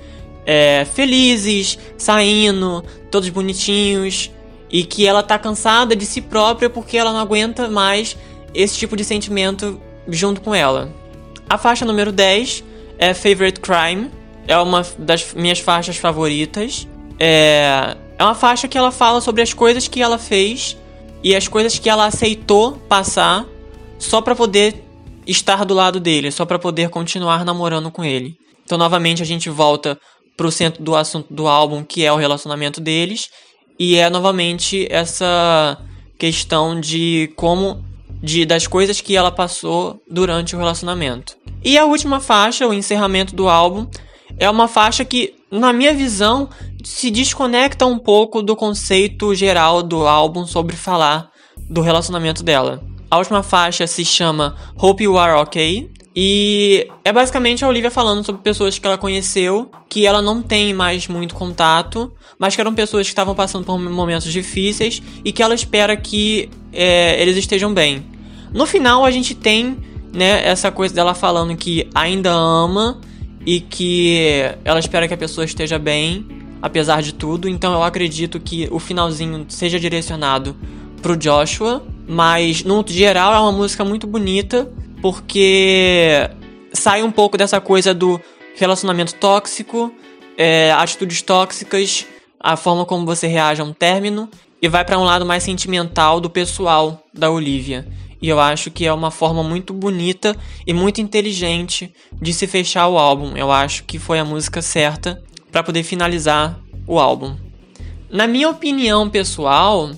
é, felizes, saindo, todos bonitinhos, e que ela tá cansada de si própria porque ela não aguenta mais esse tipo de sentimento junto com ela. A faixa número 10 é Favorite Crime, é uma das minhas faixas favoritas. É, é uma faixa que ela fala sobre as coisas que ela fez e as coisas que ela aceitou passar só para poder estar do lado dele, só para poder continuar namorando com ele. Então, novamente, a gente volta pro centro do assunto do álbum, que é o relacionamento deles, e é novamente essa questão de como de das coisas que ela passou durante o relacionamento. E a última faixa, o encerramento do álbum, é uma faixa que, na minha visão, se desconecta um pouco do conceito geral do álbum sobre falar do relacionamento dela. A última faixa se chama Hope You Are Okay e é basicamente a Olivia falando sobre pessoas que ela conheceu, que ela não tem mais muito contato, mas que eram pessoas que estavam passando por momentos difíceis e que ela espera que é, eles estejam bem. No final a gente tem né, essa coisa dela falando que ainda ama e que ela espera que a pessoa esteja bem, apesar de tudo. Então eu acredito que o finalzinho seja direcionado pro Joshua, mas no geral é uma música muito bonita porque sai um pouco dessa coisa do relacionamento tóxico, é, atitudes tóxicas, a forma como você reage a um término, e vai para um lado mais sentimental do pessoal da Olivia. E eu acho que é uma forma muito bonita e muito inteligente de se fechar o álbum. Eu acho que foi a música certa para poder finalizar o álbum. Na minha opinião pessoal,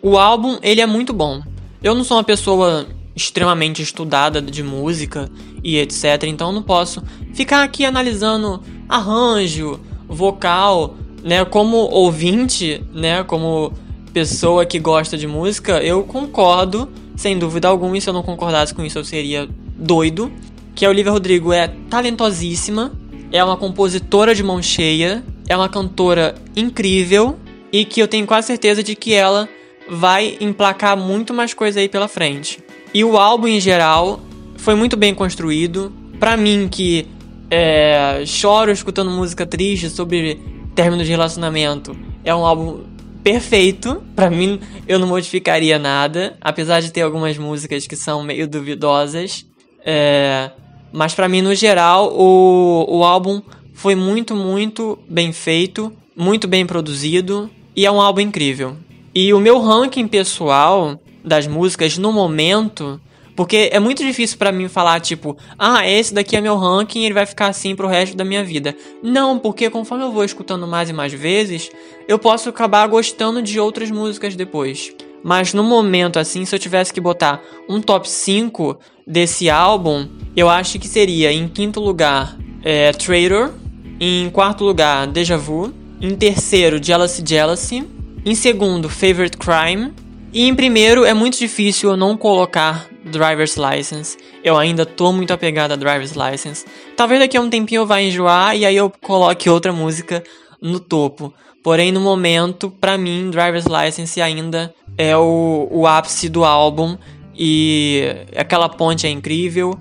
o álbum ele é muito bom. Eu não sou uma pessoa extremamente estudada de música e etc. Então não posso ficar aqui analisando arranjo, vocal, né? Como ouvinte, né? Como pessoa que gosta de música, eu concordo, sem dúvida alguma. E se eu não concordasse com isso, eu seria doido. Que a Olivia Rodrigo é talentosíssima, é uma compositora de mão cheia, é uma cantora incrível e que eu tenho quase certeza de que ela vai emplacar muito mais coisa aí pela frente. E o álbum em geral foi muito bem construído. Para mim, que é, choro escutando música triste sobre término de relacionamento, é um álbum perfeito. Para mim, eu não modificaria nada, apesar de ter algumas músicas que são meio duvidosas. É, mas para mim, no geral, o, o álbum foi muito, muito bem feito, muito bem produzido e é um álbum incrível. E o meu ranking pessoal das músicas no momento. Porque é muito difícil para mim falar, tipo, ah, esse daqui é meu ranking ele vai ficar assim pro resto da minha vida. Não, porque conforme eu vou escutando mais e mais vezes, eu posso acabar gostando de outras músicas depois. Mas no momento, assim, se eu tivesse que botar um top 5 desse álbum, eu acho que seria, em quinto lugar, é Traitor. Em quarto lugar, Deja Vu. Em terceiro, Jealousy Jealousy. Em segundo, Favorite Crime. E em primeiro, é muito difícil eu não colocar Driver's License. Eu ainda tô muito apegado a Driver's License. Talvez daqui a um tempinho eu vá enjoar e aí eu coloque outra música no topo. Porém, no momento, para mim, Driver's License ainda é o, o ápice do álbum. E aquela ponte é incrível.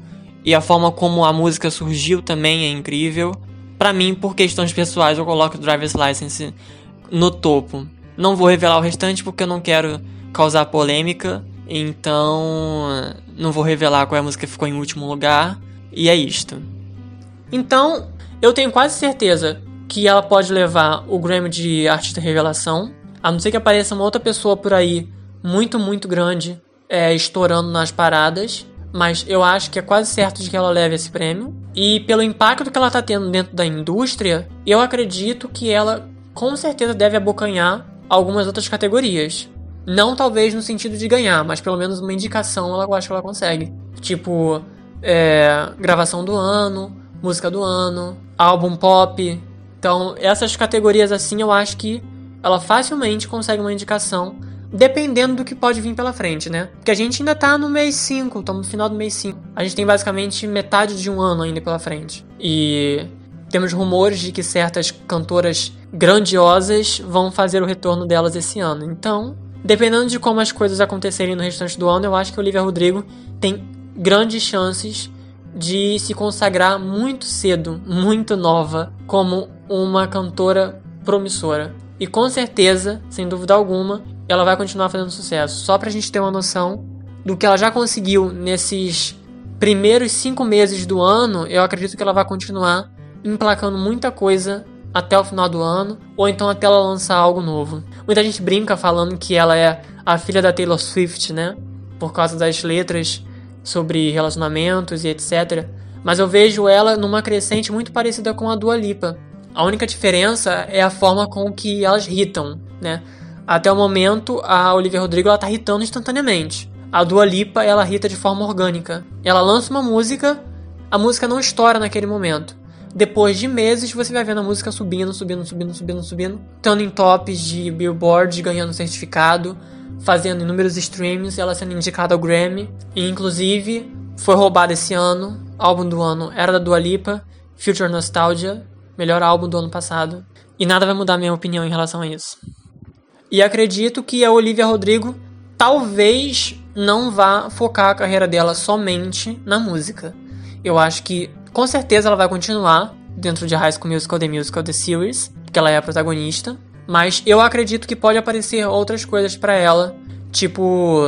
E a forma como a música surgiu também é incrível. Para mim, por questões pessoais, eu coloco Driver's License no topo. Não vou revelar o restante porque eu não quero causar polêmica. Então, não vou revelar qual é a música que ficou em último lugar. E é isto. Então, eu tenho quase certeza que ela pode levar o Grammy de Artista Revelação. A não ser que apareça uma outra pessoa por aí, muito, muito grande, é, estourando nas paradas. Mas eu acho que é quase certo de que ela leve esse prêmio. E pelo impacto que ela está tendo dentro da indústria, eu acredito que ela com certeza deve abocanhar algumas outras categorias. Não talvez no sentido de ganhar, mas pelo menos uma indicação ela, eu acho que ela consegue. Tipo, é, gravação do ano, música do ano, álbum pop. Então, essas categorias assim eu acho que ela facilmente consegue uma indicação, dependendo do que pode vir pela frente, né? Porque a gente ainda tá no mês 5, estamos no final do mês 5. A gente tem basicamente metade de um ano ainda pela frente. E temos rumores de que certas cantoras grandiosas vão fazer o retorno delas esse ano. Então, Dependendo de como as coisas acontecerem no restante do ano, eu acho que Olivia Rodrigo tem grandes chances de se consagrar muito cedo, muito nova, como uma cantora promissora. E com certeza, sem dúvida alguma, ela vai continuar fazendo sucesso. Só pra gente ter uma noção do que ela já conseguiu nesses primeiros cinco meses do ano, eu acredito que ela vai continuar emplacando muita coisa até o final do ano, ou então até ela lançar algo novo. Muita gente brinca falando que ela é a filha da Taylor Swift, né? Por causa das letras sobre relacionamentos e etc. Mas eu vejo ela numa crescente muito parecida com a Dua Lipa. A única diferença é a forma com que elas hitam, né? Até o momento, a Olivia Rodrigo ela tá hitando instantaneamente. A Dua Lipa, ela hita de forma orgânica. Ela lança uma música, a música não estoura naquele momento depois de meses, você vai vendo a música subindo, subindo, subindo, subindo, subindo, estando em tops de Billboard, ganhando certificado, fazendo inúmeros streams, ela sendo indicada ao Grammy. E inclusive foi roubada esse ano. Álbum do ano era da Dua Lipa, Future Nostalgia, melhor álbum do ano passado. E nada vai mudar minha opinião em relação a isso. E acredito que a Olivia Rodrigo talvez não vá focar a carreira dela somente na música. Eu acho que com certeza ela vai continuar dentro de High School Musical The Musical The Series, porque ela é a protagonista. Mas eu acredito que pode aparecer outras coisas para ela, tipo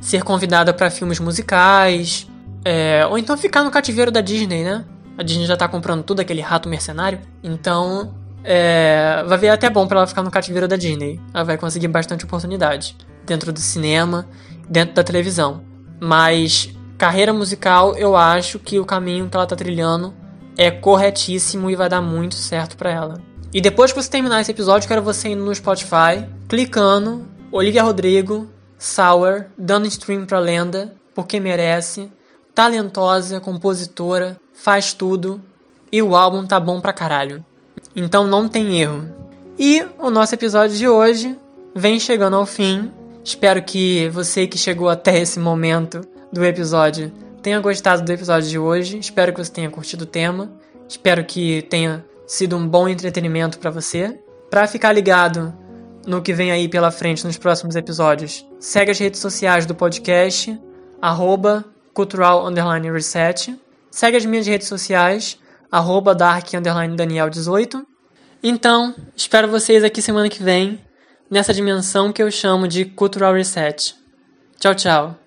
ser convidada para filmes musicais, é, ou então ficar no cativeiro da Disney, né? A Disney já tá comprando tudo aquele rato mercenário, então é, vai ver até bom para ela ficar no cativeiro da Disney. Ela vai conseguir bastante oportunidade dentro do cinema, dentro da televisão. Mas Carreira musical, eu acho que o caminho que ela tá trilhando é corretíssimo e vai dar muito certo para ela. E depois que você terminar esse episódio, quero você indo no Spotify, clicando Olivia Rodrigo, Sour, dando stream pra lenda, porque merece, talentosa, compositora, faz tudo e o álbum tá bom pra caralho. Então não tem erro. E o nosso episódio de hoje vem chegando ao fim. Espero que você que chegou até esse momento do episódio tenha gostado do episódio de hoje. Espero que você tenha curtido o tema. Espero que tenha sido um bom entretenimento para você. Para ficar ligado no que vem aí pela frente nos próximos episódios, segue as redes sociais do podcast, arroba cultural reset. Segue as minhas redes sociais, arroba dark daniel 18. Então, espero vocês aqui semana que vem, nessa dimensão que eu chamo de cultural reset. Tchau, tchau.